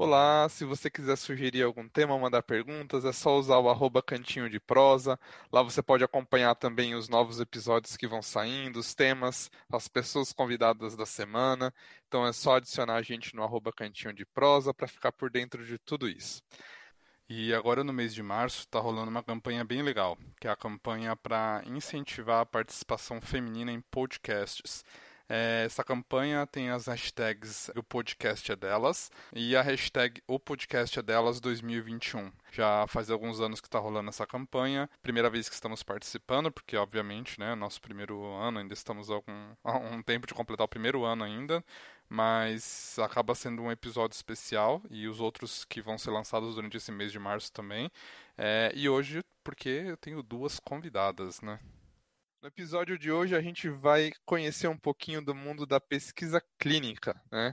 Olá, se você quiser sugerir algum tema, mandar perguntas, é só usar o arroba cantinho de prosa. Lá você pode acompanhar também os novos episódios que vão saindo, os temas, as pessoas convidadas da semana. Então é só adicionar a gente no arroba cantinho de prosa para ficar por dentro de tudo isso. E agora no mês de março está rolando uma campanha bem legal, que é a campanha para incentivar a participação feminina em podcasts. É, essa campanha tem as hashtags O Podcast é Delas e a hashtag O Podcast é Delas 2021. Já faz alguns anos que está rolando essa campanha. Primeira vez que estamos participando, porque obviamente, né, nosso primeiro ano, ainda estamos algum, há um tempo de completar o primeiro ano ainda, mas acaba sendo um episódio especial e os outros que vão ser lançados durante esse mês de março também. É, e hoje, porque eu tenho duas convidadas, né? No episódio de hoje a gente vai conhecer um pouquinho do mundo da pesquisa clínica, né?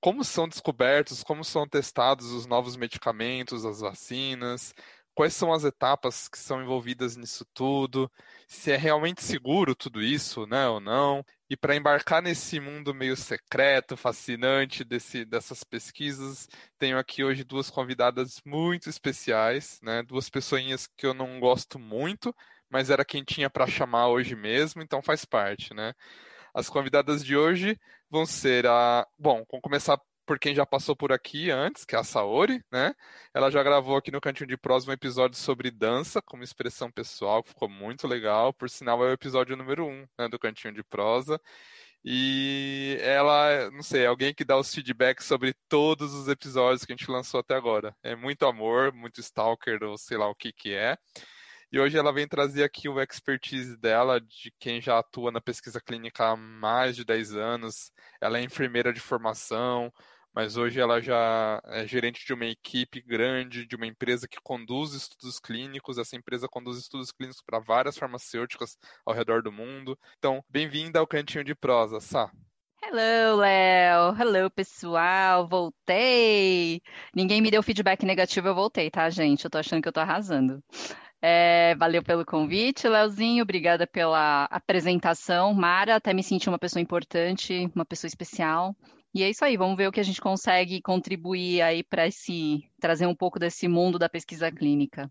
Como são descobertos, como são testados os novos medicamentos, as vacinas, quais são as etapas que são envolvidas nisso tudo, se é realmente seguro tudo isso, né, ou não. E para embarcar nesse mundo meio secreto, fascinante desse, dessas pesquisas, tenho aqui hoje duas convidadas muito especiais, né, duas pessoinhas que eu não gosto muito, mas era quem tinha para chamar hoje mesmo, então faz parte, né? As convidadas de hoje vão ser a. Bom, vamos começar por quem já passou por aqui antes, que é a Saori, né? Ela já gravou aqui no Cantinho de Prosa um episódio sobre dança, como expressão pessoal, que ficou muito legal. Por sinal, é o episódio número um né, do Cantinho de Prosa. E ela, não sei, é alguém que dá os feedbacks sobre todos os episódios que a gente lançou até agora. É muito amor, muito stalker, ou sei lá o que que é. E hoje ela vem trazer aqui o expertise dela, de quem já atua na pesquisa clínica há mais de 10 anos. Ela é enfermeira de formação, mas hoje ela já é gerente de uma equipe grande, de uma empresa que conduz estudos clínicos. Essa empresa conduz estudos clínicos para várias farmacêuticas ao redor do mundo. Então, bem-vinda ao Cantinho de Prosa, Sá. Hello, Léo. Hello, pessoal. Voltei. Ninguém me deu feedback negativo, eu voltei, tá, gente? Eu tô achando que eu tô arrasando. É, valeu pelo convite, Leozinho. Obrigada pela apresentação. Mara, até me senti uma pessoa importante, uma pessoa especial. E é isso aí, vamos ver o que a gente consegue contribuir aí para esse trazer um pouco desse mundo da pesquisa clínica.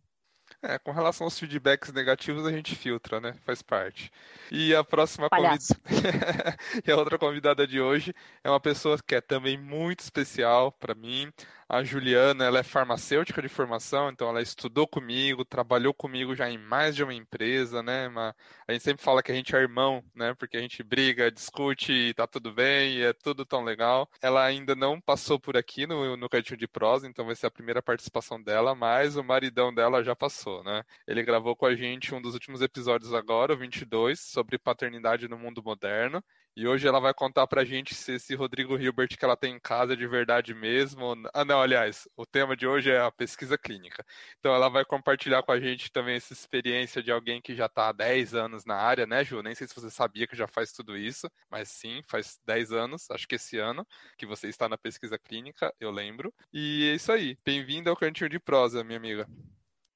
É, com relação aos feedbacks negativos, a gente filtra, né? Faz parte. E a próxima convidada. e a outra convidada de hoje é uma pessoa que é também muito especial para mim. A Juliana, ela é farmacêutica de formação, então ela estudou comigo, trabalhou comigo já em mais de uma empresa, né? Uma, a gente sempre fala que a gente é irmão, né? Porque a gente briga, discute e tá tudo bem, e é tudo tão legal. Ela ainda não passou por aqui no, no Cantinho de Prosa, então vai ser a primeira participação dela, mas o maridão dela já passou, né? Ele gravou com a gente um dos últimos episódios agora, o 22, sobre paternidade no mundo moderno. E hoje ela vai contar pra gente se esse Rodrigo Hilbert que ela tem em casa é de verdade mesmo. Ah, não, aliás, o tema de hoje é a pesquisa clínica. Então ela vai compartilhar com a gente também essa experiência de alguém que já está há 10 anos na área, né, Ju? Nem sei se você sabia que já faz tudo isso, mas sim, faz 10 anos, acho que esse ano, que você está na pesquisa clínica, eu lembro. E é isso aí. Bem-vinda ao Cantinho de Prosa, minha amiga.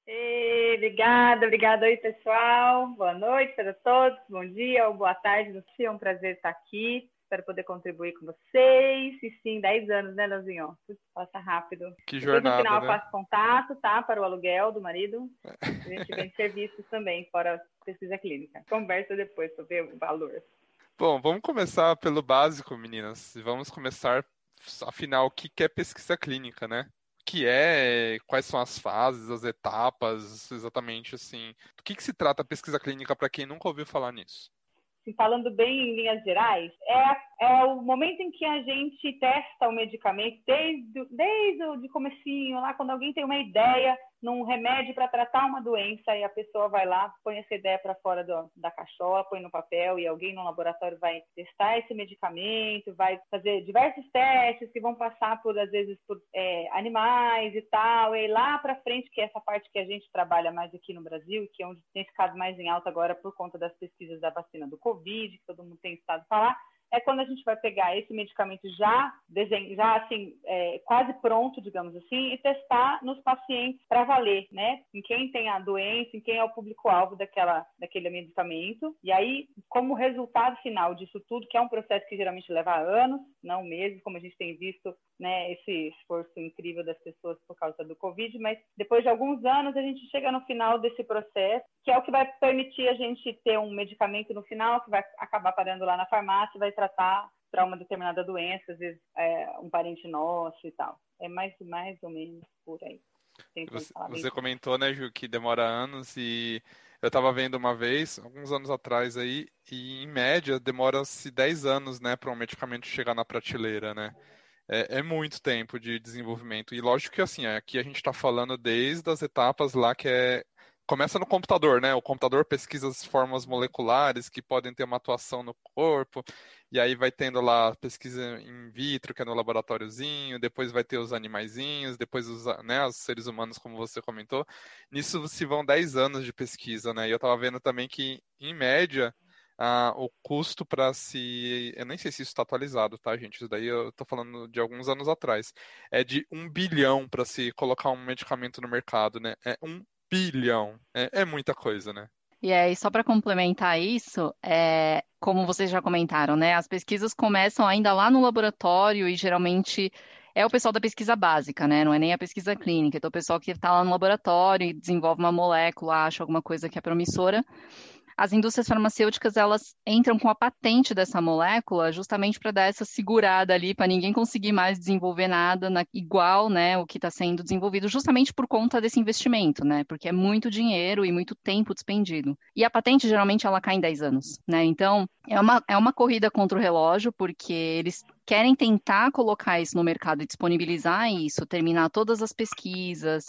Ei, obrigada, obrigada aí, pessoal. Boa noite para todos, bom dia ou boa tarde. Não sei, é um prazer estar aqui. Espero poder contribuir com vocês. E sim, 10 anos, né, Leozinho? Passa rápido. Que jornada, Depois, no final, né? eu faço contato, tá? Para o aluguel do marido. A gente vende serviços também, fora pesquisa clínica. Conversa depois sobre o valor. Bom, vamos começar pelo básico, meninas. Vamos começar, afinal, o que é pesquisa clínica, né? Que é, quais são as fases, as etapas, exatamente assim. Do que, que se trata a pesquisa clínica para quem nunca ouviu falar nisso? Falando bem em linhas gerais, é, é o momento em que a gente testa o medicamento desde, desde o de comecinho, lá quando alguém tem uma ideia num remédio para tratar uma doença e a pessoa vai lá, põe essa ideia para fora do, da cachola, põe no papel e alguém no laboratório vai testar esse medicamento, vai fazer diversos testes que vão passar por às vezes por é, animais e tal, e lá para frente que é essa parte que a gente trabalha mais aqui no Brasil, que é onde tem ficado mais em alta agora por conta das pesquisas da vacina do Covid, que todo mundo tem estado falar é quando a gente vai pegar esse medicamento já, já assim, é, quase pronto, digamos assim, e testar nos pacientes para valer, né? Em quem tem a doença, em quem é o público-alvo daquela, daquele medicamento. E aí, como resultado final disso tudo, que é um processo que geralmente leva anos, não meses, como a gente tem visto né, esse esforço incrível das pessoas por causa do Covid, mas depois de alguns anos a gente chega no final desse processo, que é o que vai permitir a gente ter um medicamento no final que vai acabar parando lá na farmácia, vai tratar para uma determinada doença, às vezes é, um parente nosso e tal. É mais, mais ou menos por aí. Você, você comentou, né, Ju, que demora anos e eu estava vendo uma vez, alguns anos atrás aí, e em média demora-se 10 anos, né, para um medicamento chegar na prateleira, né? É, é, muito tempo de desenvolvimento. E lógico que assim, aqui a gente está falando desde as etapas lá que é começa no computador, né? O computador pesquisa as formas moleculares que podem ter uma atuação no corpo, e aí vai tendo lá pesquisa in vitro, que é no laboratóriozinho, depois vai ter os animaizinhos, depois os, né, os seres humanos, como você comentou. Nisso se vão 10 anos de pesquisa, né? E eu estava vendo também que, em média, ah, o custo para se. Eu nem sei se isso está atualizado, tá, gente? Isso daí eu estou falando de alguns anos atrás. É de um bilhão para se colocar um medicamento no mercado, né? É um bilhão. É, é muita coisa, né? E aí, só para complementar isso, é, como vocês já comentaram, né? As pesquisas começam ainda lá no laboratório e geralmente é o pessoal da pesquisa básica, né? Não é nem a pesquisa clínica. Então, o pessoal que está lá no laboratório e desenvolve uma molécula, acha alguma coisa que é promissora as indústrias farmacêuticas elas entram com a patente dessa molécula justamente para dar essa segurada ali para ninguém conseguir mais desenvolver nada na, igual, né, o que está sendo desenvolvido, justamente por conta desse investimento, né, porque é muito dinheiro e muito tempo despendido. E a patente geralmente ela cai em 10 anos, né? Então é uma, é uma corrida contra o relógio porque eles querem tentar colocar isso no mercado e disponibilizar isso, terminar todas as pesquisas,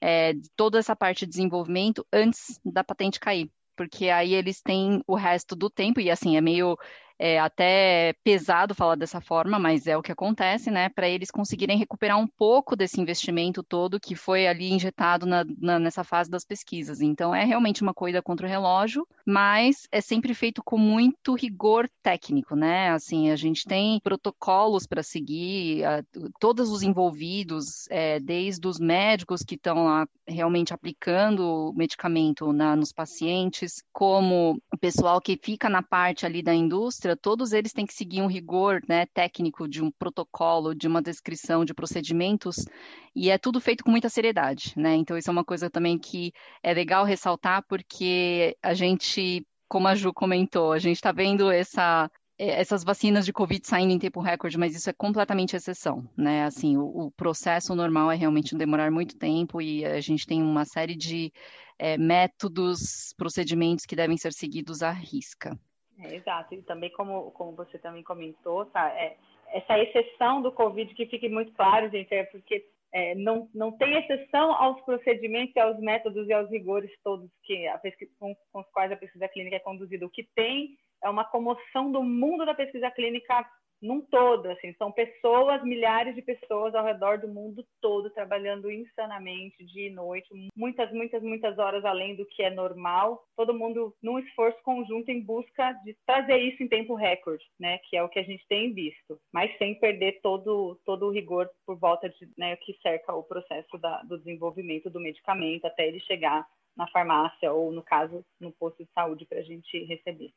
é, toda essa parte de desenvolvimento antes da patente cair porque aí eles têm o resto do tempo, e assim, é meio é até pesado falar dessa forma, mas é o que acontece, né? Para eles conseguirem recuperar um pouco desse investimento todo que foi ali injetado na, na, nessa fase das pesquisas. Então, é realmente uma corrida contra o relógio, mas é sempre feito com muito rigor técnico, né? Assim, a gente tem protocolos para seguir, a, todos os envolvidos, é, desde os médicos que estão lá realmente aplicando o medicamento na, nos pacientes, como o pessoal que fica na parte ali da indústria todos eles têm que seguir um rigor né, técnico de um protocolo, de uma descrição de procedimentos, e é tudo feito com muita seriedade, né? Então, isso é uma coisa também que é legal ressaltar, porque a gente, como a Ju comentou, a gente está vendo essa essas vacinas de Covid saindo em tempo recorde, mas isso é completamente exceção, né? Assim, o, o processo normal é realmente demorar muito tempo e a gente tem uma série de é, métodos, procedimentos que devem ser seguidos à risca. É, exato, e também como, como você também comentou, tá? É, essa exceção do Covid que fique muito claro, gente, é porque é, não, não tem exceção aos procedimentos aos métodos e aos rigores todos que a pesquisa, com, com os quais a pesquisa clínica é conduzida. O que tem é uma comoção do mundo da pesquisa clínica num todo, assim, são pessoas, milhares de pessoas ao redor do mundo todo trabalhando insanamente dia e noite, muitas, muitas, muitas horas além do que é normal, todo mundo num esforço conjunto em busca de trazer isso em tempo recorde, né, que é o que a gente tem visto, mas sem perder todo todo o rigor por volta de, né, que cerca o processo da, do desenvolvimento do medicamento até ele chegar na farmácia ou no caso no posto de saúde para a gente receber.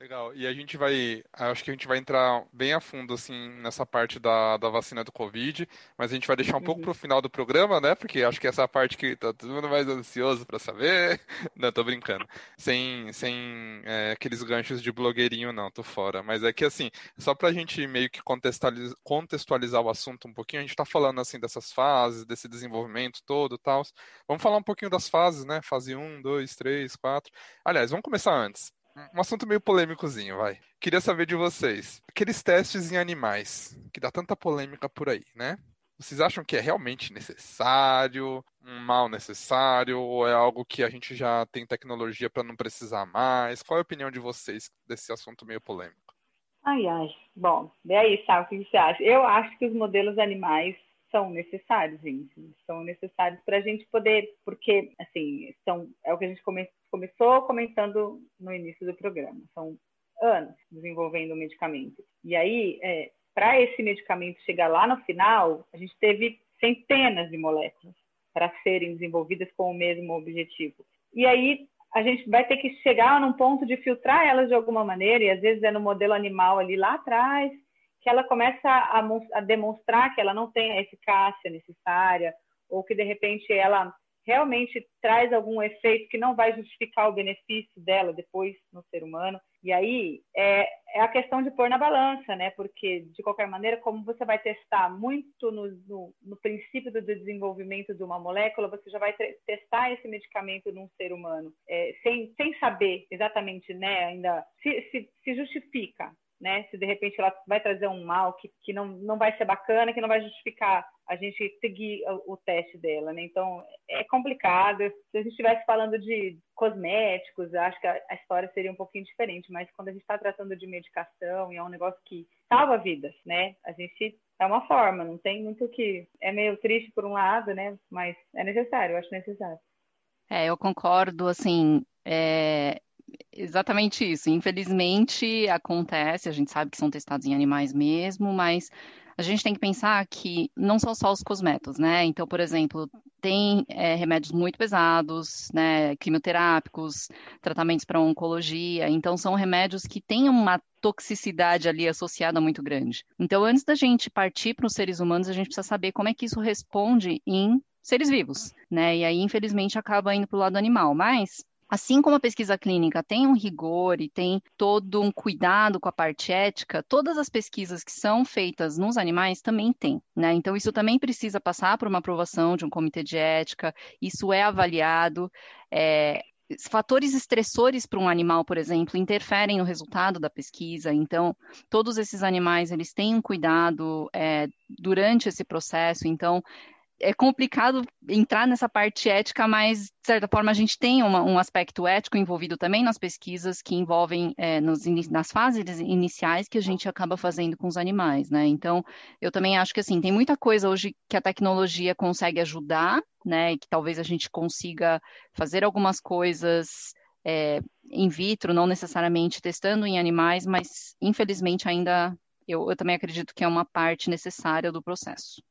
Legal. E a gente vai, acho que a gente vai entrar bem a fundo assim nessa parte da, da vacina do Covid, mas a gente vai deixar um uhum. pouco para o final do programa, né? Porque acho que essa é a parte que tá todo mundo mais ansioso para saber. Não, tô brincando. Sem, sem é, aqueles ganchos de blogueirinho, não, tô fora. Mas é que assim, só para a gente meio que contextualizar, contextualizar o assunto um pouquinho, a gente está falando assim dessas fases, desse desenvolvimento todo, tal. Vamos falar um pouquinho das fases, né? Fase 1, 2, 3, 4. Aliás, vamos começar antes um assunto meio polêmicozinho, vai. Queria saber de vocês. Aqueles testes em animais, que dá tanta polêmica por aí, né? Vocês acham que é realmente necessário, um mal necessário, ou é algo que a gente já tem tecnologia para não precisar mais? Qual é a opinião de vocês desse assunto meio polêmico? Ai, ai. Bom, e aí, sabe o que você acha? Eu acho que os modelos animais são necessários, gente. São necessários para a gente poder, porque, assim, são, é o que a gente come, começou comentando no início do programa. São anos desenvolvendo o medicamento. E aí, é, para esse medicamento chegar lá no final, a gente teve centenas de moléculas para serem desenvolvidas com o mesmo objetivo. E aí, a gente vai ter que chegar num ponto de filtrar elas de alguma maneira, e às vezes é no modelo animal ali lá atrás, que ela começa a, a demonstrar que ela não tem a eficácia necessária, ou que de repente ela realmente traz algum efeito que não vai justificar o benefício dela depois no ser humano. E aí é, é a questão de pôr na balança, né? Porque, de qualquer maneira, como você vai testar muito no, no, no princípio do desenvolvimento de uma molécula, você já vai testar esse medicamento num ser humano, é, sem, sem saber exatamente, né, ainda se, se, se justifica né? Se de repente ela vai trazer um mal que, que não, não vai ser bacana, que não vai justificar a gente seguir o, o teste dela, né? Então é complicado. Se a gente estivesse falando de cosméticos, acho que a, a, história seria um pouquinho diferente, mas quando a gente está tratando de medicação e é um negócio que salva vidas, né? A gente é uma forma, não tem muito que. É meio triste por um lado, né? Mas é necessário, eu acho necessário. É, eu concordo, assim, é, exatamente isso. Infelizmente acontece, a gente sabe que são testados em animais mesmo, mas a gente tem que pensar que não são só os cosméticos, né? Então, por exemplo, tem é, remédios muito pesados, né? Quimioterápicos, tratamentos para oncologia. Então, são remédios que têm uma toxicidade ali associada muito grande. Então, antes da gente partir para os seres humanos, a gente precisa saber como é que isso responde em seres vivos, né? E aí, infelizmente, acaba indo para o lado animal. Mas Assim como a pesquisa clínica tem um rigor e tem todo um cuidado com a parte ética, todas as pesquisas que são feitas nos animais também têm, né? Então, isso também precisa passar por uma aprovação de um comitê de ética, isso é avaliado. É, fatores estressores para um animal, por exemplo, interferem no resultado da pesquisa. Então, todos esses animais eles têm um cuidado é, durante esse processo. Então, é complicado entrar nessa parte ética, mas, de certa forma, a gente tem uma, um aspecto ético envolvido também nas pesquisas que envolvem é, nos, nas fases iniciais que a gente acaba fazendo com os animais, né? Então, eu também acho que, assim, tem muita coisa hoje que a tecnologia consegue ajudar, né? E que talvez a gente consiga fazer algumas coisas é, in vitro, não necessariamente testando em animais, mas, infelizmente, ainda eu, eu também acredito que é uma parte necessária do processo.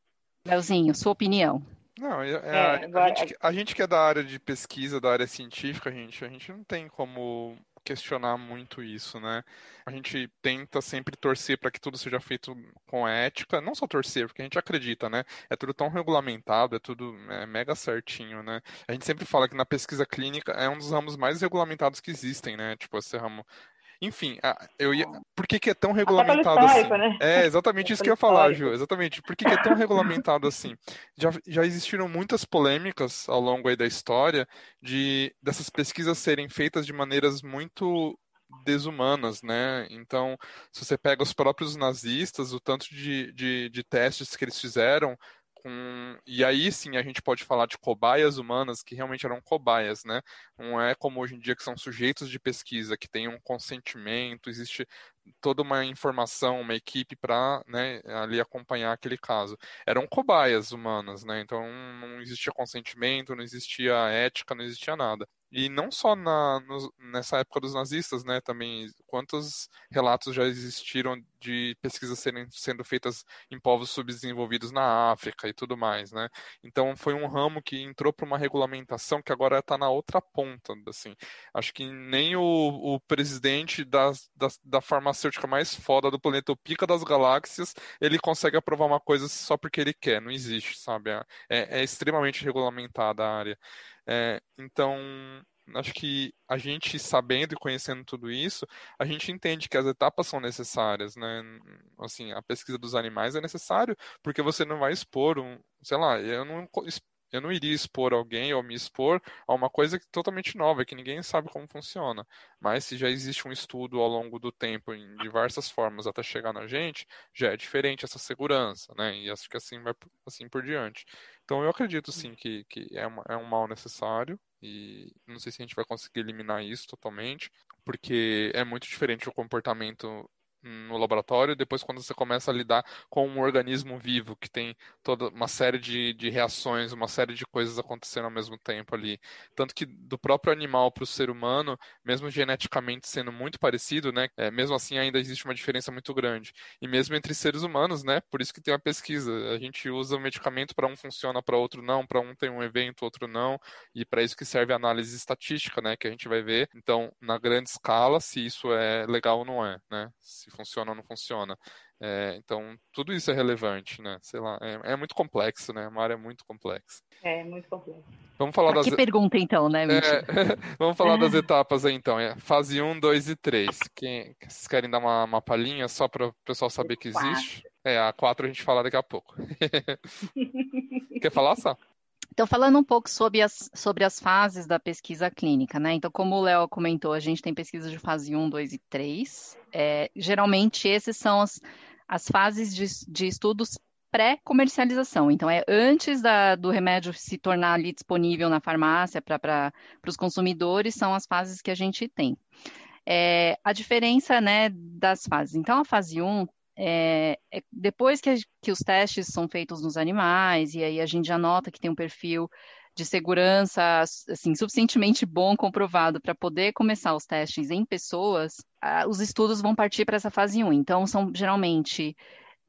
Leozinho, sua opinião. Não, é, é, agora... a, gente, a, gente, que é da área de pesquisa, da área científica, a gente, a gente não tem como questionar muito isso, né? A gente tenta sempre torcer para que tudo seja feito com ética, não só torcer, porque a gente acredita, né? É tudo tão regulamentado, é tudo é mega certinho, né? A gente sempre fala que na pesquisa clínica é um dos ramos mais regulamentados que existem, né? Tipo, esse ramo enfim, eu ia. Por que, que é tão regulamentado assim? Né? É exatamente isso que eu ia falar, Ju. Exatamente. Por que, que é tão regulamentado assim? Já, já existiram muitas polêmicas ao longo aí da história de dessas pesquisas serem feitas de maneiras muito desumanas, né? Então, se você pega os próprios nazistas, o tanto de, de, de testes que eles fizeram com e aí sim a gente pode falar de cobaias humanas que realmente eram cobaias, né? Não é como hoje em dia que são sujeitos de pesquisa que têm um consentimento, existe toda uma informação, uma equipe para né, ali acompanhar aquele caso. Eram cobaias humanas, né? Então não existia consentimento, não existia ética, não existia nada. E não só na, no, nessa época dos nazistas, né? Também quantos relatos já existiram de pesquisas serem, sendo feitas em povos subdesenvolvidos na África e tudo mais, né? Então foi um ramo que entrou para uma regulamentação que agora está na outra ponta, assim. Acho que nem o, o presidente da, da, farmacêutica mais foda do planeta, o pica das galáxias, ele consegue aprovar uma coisa só porque ele quer. Não existe, sabe? É, é extremamente regulamentada a área. É, então, acho que a gente sabendo e conhecendo tudo isso, a gente entende que as etapas são necessárias, né? Assim, a pesquisa dos animais é necessário porque você não vai expor um, sei lá, eu não eu não iria expor alguém ou me expor a uma coisa totalmente nova, que ninguém sabe como funciona. Mas se já existe um estudo ao longo do tempo em diversas formas até chegar na gente, já é diferente essa segurança, né? E acho que assim vai assim por diante. Então eu acredito sim que, que é, uma, é um mal necessário e não sei se a gente vai conseguir eliminar isso totalmente, porque é muito diferente o comportamento no laboratório, depois quando você começa a lidar com um organismo vivo que tem toda uma série de, de reações, uma série de coisas acontecendo ao mesmo tempo ali. Tanto que do próprio animal para o ser humano, mesmo geneticamente sendo muito parecido, né, é, mesmo assim ainda existe uma diferença muito grande. E mesmo entre seres humanos, né, por isso que tem a pesquisa. A gente usa o medicamento para um funciona, para outro não, para um tem um evento, outro não, e para isso que serve a análise estatística, né, que a gente vai ver. Então, na grande escala, se isso é legal ou não é, né? Se se funciona ou não funciona. É, então, tudo isso é relevante, né? Sei lá, é, é, muito complexo, né? Uma área muito complexa. É, muito complexo. Vamos falar pra das... Que pergunta, então, né, é, Vamos falar das etapas aí, então. É, fase 1, 2 e 3. Quem... Vocês querem dar uma, uma palhinha só para o pessoal saber que existe? É, a 4 a gente fala daqui a pouco. Quer falar, Sá? Então, falando um pouco sobre as, sobre as fases da pesquisa clínica, né? Então, como o Léo comentou, a gente tem pesquisa de fase 1, 2 e 3. É, geralmente, esses são as, as fases de, de estudos pré-comercialização. Então, é antes da, do remédio se tornar ali disponível na farmácia para os consumidores, são as fases que a gente tem. É, a diferença né, das fases. Então, a fase 1 é, é, depois que, que, os testes são feitos nos animais, e aí a gente já nota que tem um perfil de segurança assim, suficientemente bom, comprovado, para poder começar os testes em pessoas, os estudos vão partir para essa fase 1. Então, são geralmente.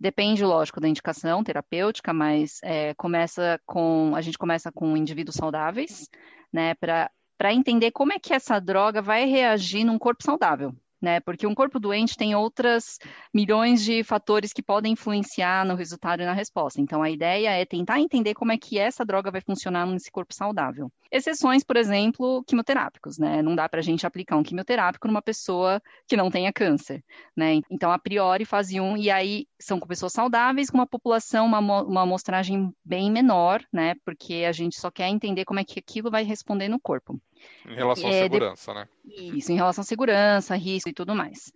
Depende, lógico, da indicação terapêutica, mas é, começa com a gente começa com indivíduos saudáveis, né, para entender como é que essa droga vai reagir num corpo saudável né? Porque um corpo doente tem outras milhões de fatores que podem influenciar no resultado e na resposta. Então, a ideia é tentar entender como é que essa droga vai funcionar nesse corpo saudável. Exceções, por exemplo, quimioterápicos, né? Não dá para a gente aplicar um quimioterápico numa pessoa que não tenha câncer, né? Então, a priori, fase 1, e aí são com pessoas saudáveis, com uma população, uma, uma amostragem bem menor, né? Porque a gente só quer entender como é que aquilo vai responder no corpo. Em relação à é, segurança, de... né? Isso, em relação à segurança, risco e tudo mais.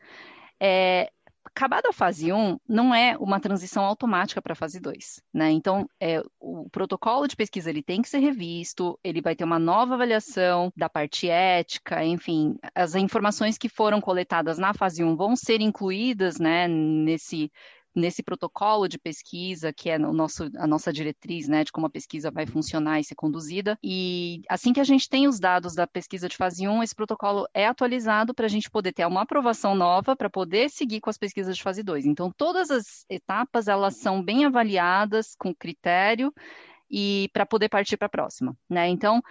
É, acabada a fase 1, não é uma transição automática para a fase 2, né? Então, é, o protocolo de pesquisa ele tem que ser revisto, ele vai ter uma nova avaliação da parte ética, enfim, as informações que foram coletadas na fase 1 vão ser incluídas, né, nesse nesse protocolo de pesquisa, que é o nosso, a nossa diretriz, né, de como a pesquisa vai funcionar e ser conduzida. E assim que a gente tem os dados da pesquisa de fase 1, esse protocolo é atualizado para a gente poder ter uma aprovação nova para poder seguir com as pesquisas de fase 2. Então, todas as etapas, elas são bem avaliadas com critério e para poder partir para a próxima, né? Então,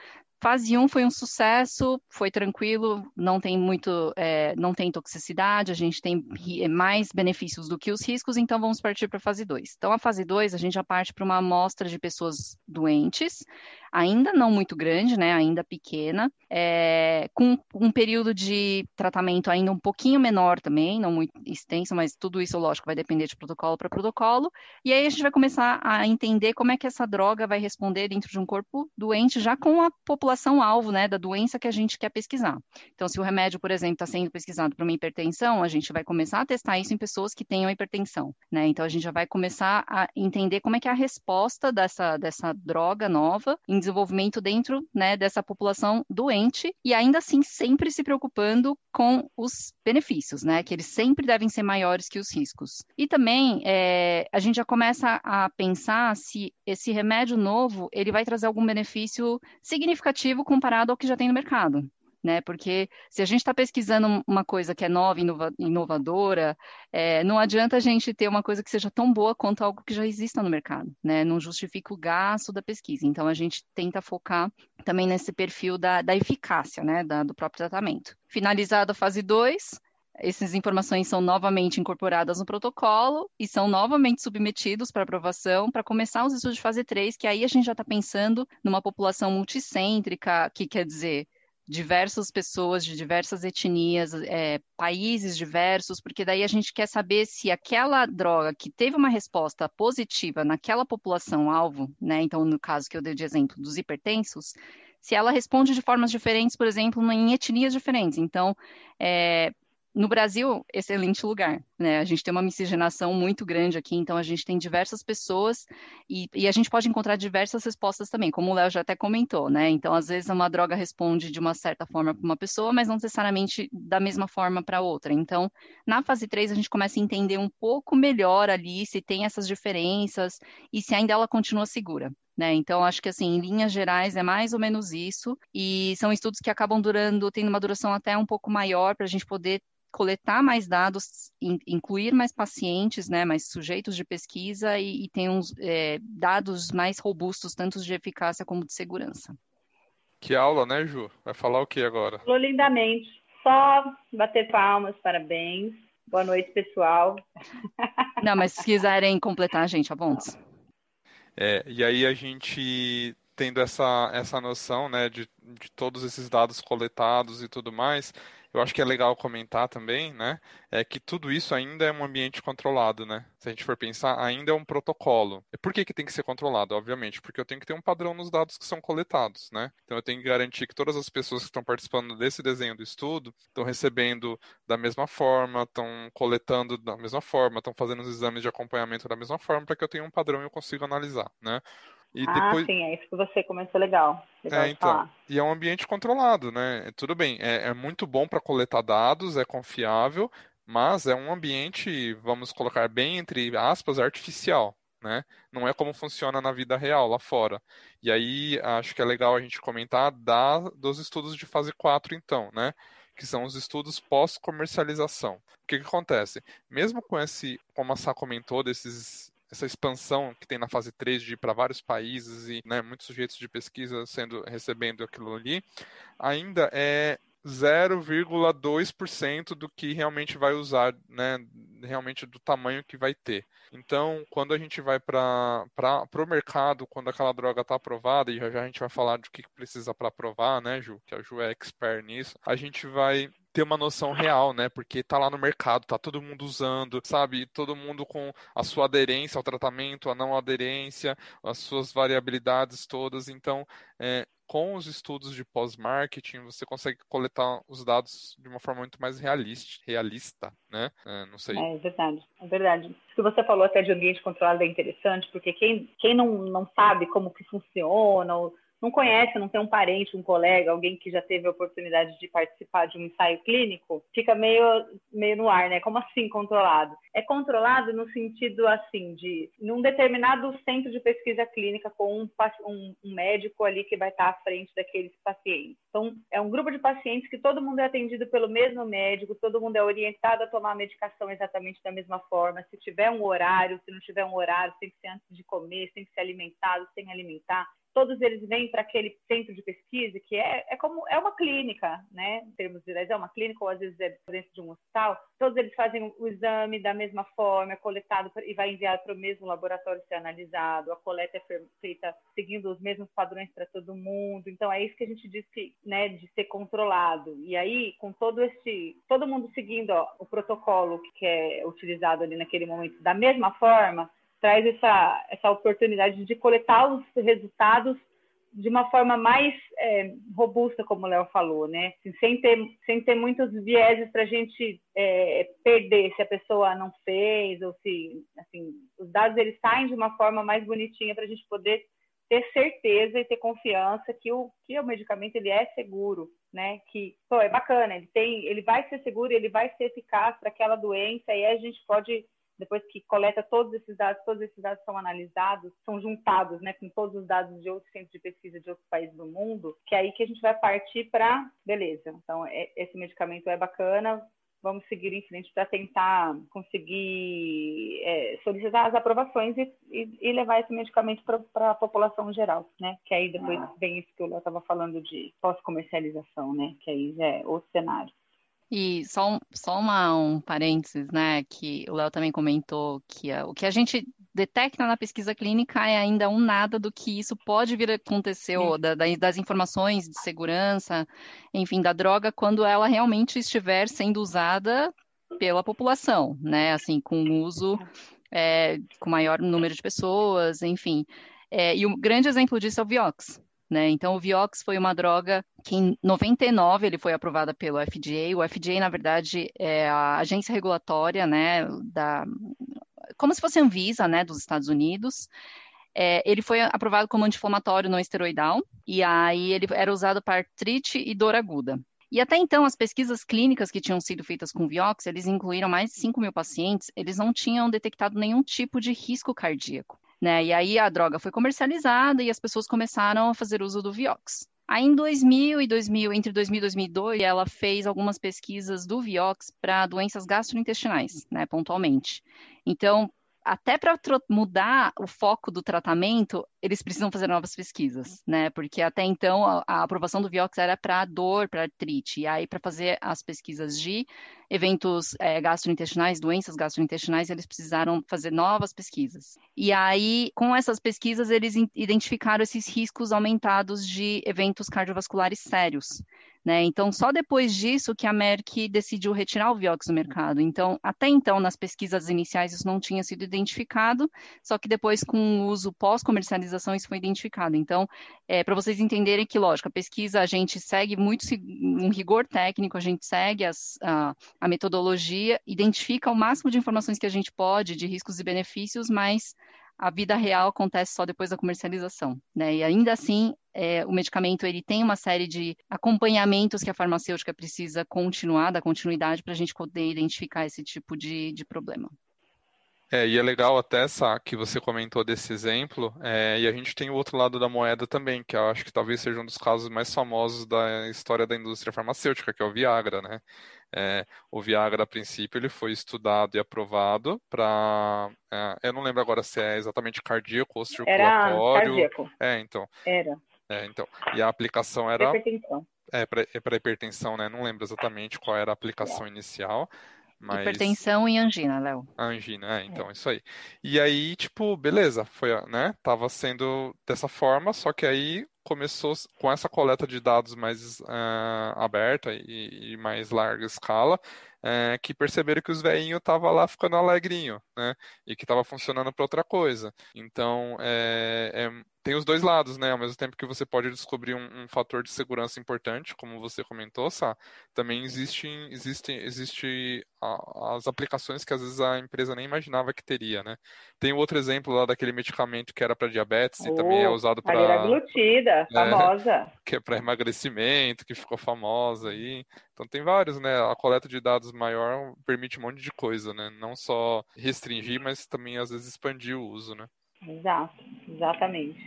Fase 1 foi um sucesso, foi tranquilo, não tem muito, é, não tem toxicidade, a gente tem mais benefícios do que os riscos, então vamos partir para a fase 2. Então, a fase 2, a gente já parte para uma amostra de pessoas doentes, ainda não muito grande, né, ainda pequena, é, com um período de tratamento ainda um pouquinho menor também, não muito extenso, mas tudo isso, lógico, vai depender de protocolo para protocolo, e aí a gente vai começar a entender como é que essa droga vai responder dentro de um corpo doente, já com a população-alvo, né, da doença que a gente quer pesquisar. Então, se o remédio, por exemplo, está sendo pesquisado para uma hipertensão, a gente vai começar a testar isso em pessoas que tenham hipertensão, né, então a gente já vai começar a entender como é que é a resposta dessa, dessa droga nova em desenvolvimento dentro né, dessa população doente e ainda assim sempre se preocupando com os benefícios, né? Que eles sempre devem ser maiores que os riscos. E também é, a gente já começa a pensar se esse remédio novo ele vai trazer algum benefício significativo comparado ao que já tem no mercado né? Porque se a gente está pesquisando uma coisa que é nova, inova, inovadora, é, não adianta a gente ter uma coisa que seja tão boa quanto algo que já exista no mercado, né? Não justifica o gasto da pesquisa. Então a gente tenta focar também nesse perfil da, da eficácia, né? Da, do próprio tratamento. Finalizada a fase 2, essas informações são novamente incorporadas no protocolo e são novamente submetidos para aprovação para começar os estudos de fase 3, que aí a gente já está pensando numa população multicêntrica, que quer dizer diversas pessoas de diversas etnias, é, países diversos, porque daí a gente quer saber se aquela droga que teve uma resposta positiva naquela população-alvo, né? Então, no caso que eu dei de exemplo dos hipertensos, se ela responde de formas diferentes, por exemplo, em etnias diferentes. Então, é, no Brasil, excelente lugar, né? A gente tem uma miscigenação muito grande aqui, então a gente tem diversas pessoas e, e a gente pode encontrar diversas respostas também, como o Léo já até comentou, né? Então, às vezes, uma droga responde de uma certa forma para uma pessoa, mas não necessariamente da mesma forma para outra. Então, na fase 3, a gente começa a entender um pouco melhor ali se tem essas diferenças e se ainda ela continua segura. Né? Então, acho que assim, em linhas gerais é mais ou menos isso, e são estudos que acabam durando, tendo uma duração até um pouco maior para a gente poder coletar mais dados, in, incluir mais pacientes, né, mais sujeitos de pesquisa e, e ter uns é, dados mais robustos, tanto de eficácia como de segurança. Que aula, né, Ju? Vai falar o que agora? Falou lindamente. Só bater palmas, parabéns. Boa noite, pessoal. Não, mas se quiserem completar, gente, aponte. É, e aí a gente tendo essa, essa noção, né, de, de todos esses dados coletados e tudo mais, eu acho que é legal comentar também, né, é que tudo isso ainda é um ambiente controlado, né? Se a gente for pensar, ainda é um protocolo. Por que que tem que ser controlado? Obviamente, porque eu tenho que ter um padrão nos dados que são coletados, né? Então eu tenho que garantir que todas as pessoas que estão participando desse desenho do estudo estão recebendo da mesma forma, estão coletando da mesma forma, estão fazendo os exames de acompanhamento da mesma forma, para que eu tenha um padrão e eu consiga analisar, né? E ah, depois... sim, é isso que você começou legal. legal é, então. E é um ambiente controlado, né? Tudo bem, é, é muito bom para coletar dados, é confiável, mas é um ambiente, vamos colocar bem entre aspas, artificial. Né? Não é como funciona na vida real lá fora. E aí acho que é legal a gente comentar da, dos estudos de fase 4, então, né? Que são os estudos pós-comercialização. O que, que acontece? Mesmo com esse, como a Sá comentou, desses essa expansão que tem na fase 3 de ir para vários países e né, muitos sujeitos de pesquisa sendo recebendo aquilo ali, ainda é 0,2% do que realmente vai usar, né, realmente do tamanho que vai ter. Então, quando a gente vai para o mercado, quando aquela droga está aprovada, e já, já a gente vai falar do que precisa para aprovar, né, Ju, que a Ju é expert nisso, a gente vai ter uma noção real, né? Porque tá lá no mercado, tá todo mundo usando, sabe? Todo mundo com a sua aderência ao tratamento, a não aderência, as suas variabilidades todas. Então, é, com os estudos de pós-marketing, você consegue coletar os dados de uma forma muito mais realista, realista né? É, não sei. É verdade, é verdade. O que você falou até de ambiente controlado é interessante, porque quem, quem não, não sabe como que funciona, ou não conhece, não tem um parente, um colega, alguém que já teve a oportunidade de participar de um ensaio clínico, fica meio, meio no ar, né? Como assim controlado? É controlado no sentido assim de num determinado centro de pesquisa clínica com um, um, um médico ali que vai estar à frente daqueles pacientes. Então, é um grupo de pacientes que todo mundo é atendido pelo mesmo médico, todo mundo é orientado a tomar a medicação exatamente da mesma forma. Se tiver um horário, se não tiver um horário, tem que ser antes de comer, tem que ser alimentado, sem alimentar todos eles vêm para aquele centro de pesquisa que é, é como é uma clínica, né? Em termos gerais, é uma clínica ou às vezes é dentro de um hospital. Todos eles fazem o exame da mesma forma, é coletado e vai enviado para o mesmo laboratório ser analisado. A coleta é feita seguindo os mesmos padrões para todo mundo. Então é isso que a gente diz que, né, de ser controlado. E aí, com todo este, todo mundo seguindo ó, o protocolo que é utilizado ali naquele momento da mesma forma traz essa, essa oportunidade de coletar os resultados de uma forma mais é, robusta, como o Léo falou, né? Assim, sem, ter, sem ter muitos vieses para a gente é, perder se a pessoa não fez ou se, assim, os dados eles saem de uma forma mais bonitinha para a gente poder ter certeza e ter confiança que o que o medicamento ele é seguro, né? Que pô, é bacana, ele tem, ele vai ser seguro, ele vai ser eficaz para aquela doença e aí a gente pode depois que coleta todos esses dados, todos esses dados são analisados, são juntados, né, com todos os dados de outros centros de pesquisa de outros países do mundo, que é aí que a gente vai partir para, beleza, então é, esse medicamento é bacana, vamos seguir em frente para tentar conseguir é, solicitar as aprovações e, e, e levar esse medicamento para a população geral, né? Que aí depois ah. vem isso que eu estava falando de pós-comercialização, né? Que aí já é outro cenário. E só, um, só uma, um parênteses, né, que o Léo também comentou que a, o que a gente detecta na pesquisa clínica é ainda um nada do que isso pode vir a acontecer, ou da, das informações de segurança, enfim, da droga, quando ela realmente estiver sendo usada pela população, né, assim, com uso é, com maior número de pessoas, enfim. É, e o um grande exemplo disso é o Vioxx, né? Então, o Vioxx foi uma droga que em 99 ele foi aprovada pelo FDA. O FDA, na verdade, é a agência regulatória, né, da, como se fosse a Anvisa, né, dos Estados Unidos. É, ele foi aprovado como anti-inflamatório não esteroidal, e aí ele era usado para artrite e dor aguda. E até então, as pesquisas clínicas que tinham sido feitas com Vioxx, eles incluíram mais de 5 mil pacientes, eles não tinham detectado nenhum tipo de risco cardíaco. Né? E aí a droga foi comercializada e as pessoas começaram a fazer uso do Vioxx. Aí em 2000 e 2000, entre 2000 e 2002, ela fez algumas pesquisas do Vioxx para doenças gastrointestinais, né, pontualmente. Então, até para mudar o foco do tratamento, eles precisam fazer novas pesquisas, né? Porque até então a, a aprovação do Vioxx era para dor, para artrite, e aí para fazer as pesquisas de eventos é, gastrointestinais, doenças gastrointestinais, eles precisaram fazer novas pesquisas. E aí, com essas pesquisas, eles identificaram esses riscos aumentados de eventos cardiovasculares sérios. Né? Então, só depois disso que a Merck decidiu retirar o Vioxx do mercado. Então, até então, nas pesquisas iniciais, isso não tinha sido identificado, só que depois, com o uso pós-comercialização, isso foi identificado. Então, é, para vocês entenderem que, lógico, a pesquisa a gente segue muito um rigor técnico, a gente segue as, a, a metodologia, identifica o máximo de informações que a gente pode, de riscos e benefícios, mas a vida real acontece só depois da comercialização, né? E ainda assim, é, o medicamento ele tem uma série de acompanhamentos que a farmacêutica precisa continuar, da continuidade, para a gente poder identificar esse tipo de, de problema. É, e é legal até essa que você comentou desse exemplo, é, e a gente tem o outro lado da moeda também, que eu acho que talvez seja um dos casos mais famosos da história da indústria farmacêutica, que é o Viagra, né? É, o Viagra, a princípio, ele foi estudado e aprovado para. É, eu não lembro agora se é exatamente cardíaco ou circulatório. Era cardíaco. É, então. Era. É, então. E a aplicação era. Hipertensão. É, para é hipertensão, né? Não lembro exatamente qual era a aplicação inicial. Mas... Hipertensão e angina, Léo. Angina, é, então, é. isso aí. E aí, tipo, beleza, foi, né? Tava sendo dessa forma, só que aí começou com essa coleta de dados mais uh, aberta e, e, mais larga escala, uh, que perceberam que os velhinhos estavam lá ficando alegrinho, né? E que estava funcionando para outra coisa. Então, é, é, tem os dois lados, né? Ao mesmo tempo que você pode descobrir um, um fator de segurança importante, como você comentou, Sá, também existem, existem existe a, as aplicações que às vezes a empresa nem imaginava que teria, né? Tem outro exemplo lá daquele medicamento que era para diabetes oh, e também é usado para glutida, é, famosa. Que é para emagrecimento, que ficou famosa aí. Então tem vários, né? A coleta de dados maior permite um monte de coisa, né? Não só restringir, mas também às vezes expandir o uso, né? Exato, exatamente.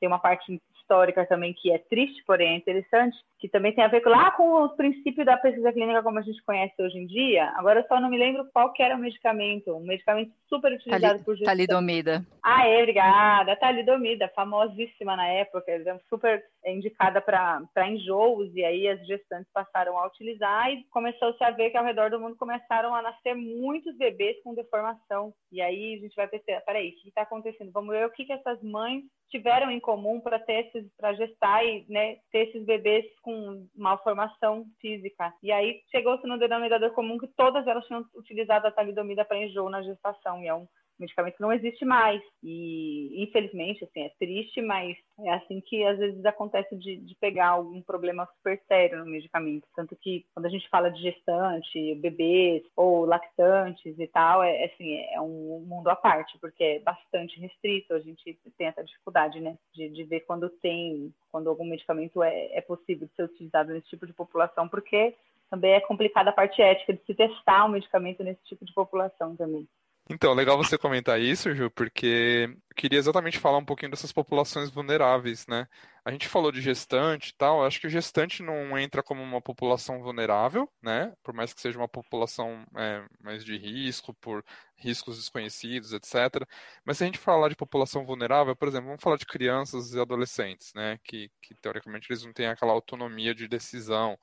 Tem uma parte histórica também que é triste, porém é interessante, que também tem a ver lá com os princípios da pesquisa clínica como a gente conhece hoje em dia. Agora eu só não me lembro qual que era o medicamento, um medicamento super utilizado Tali, por gestão. Talidomida. Ah, é, obrigada. Talidomida, famosíssima na época, super indicada para enjoos, e aí as gestantes passaram a utilizar e começou-se a ver que ao redor do mundo começaram a nascer muitos bebês com deformação. E aí a gente vai pensar, peraí, o que está acontecendo? Vamos ver o que, que essas mães tiveram em comum para ter esses, para gestar e né, ter esses bebês com malformação física. E aí chegou-se no denominador comum que todas elas tinham utilizado a talidomida para enjoo na gestação, e é um medicamento não existe mais. E, infelizmente, assim, é triste, mas é assim que às vezes acontece de, de, pegar algum problema super sério no medicamento. Tanto que quando a gente fala de gestante, bebês ou lactantes e tal, é, assim, é um mundo à parte, porque é bastante restrito. A gente tem essa dificuldade, né, de, de ver quando tem, quando algum medicamento é, é possível de ser utilizado nesse tipo de população, porque também é complicada a parte ética de se testar um medicamento nesse tipo de população também. Então, legal você comentar isso, Ju, porque eu queria exatamente falar um pouquinho dessas populações vulneráveis, né? A gente falou de gestante e tal, acho que o gestante não entra como uma população vulnerável, né? Por mais que seja uma população é, mais de risco, por riscos desconhecidos, etc. Mas se a gente falar de população vulnerável, por exemplo, vamos falar de crianças e adolescentes, né? Que, que teoricamente eles não têm aquela autonomia de decisão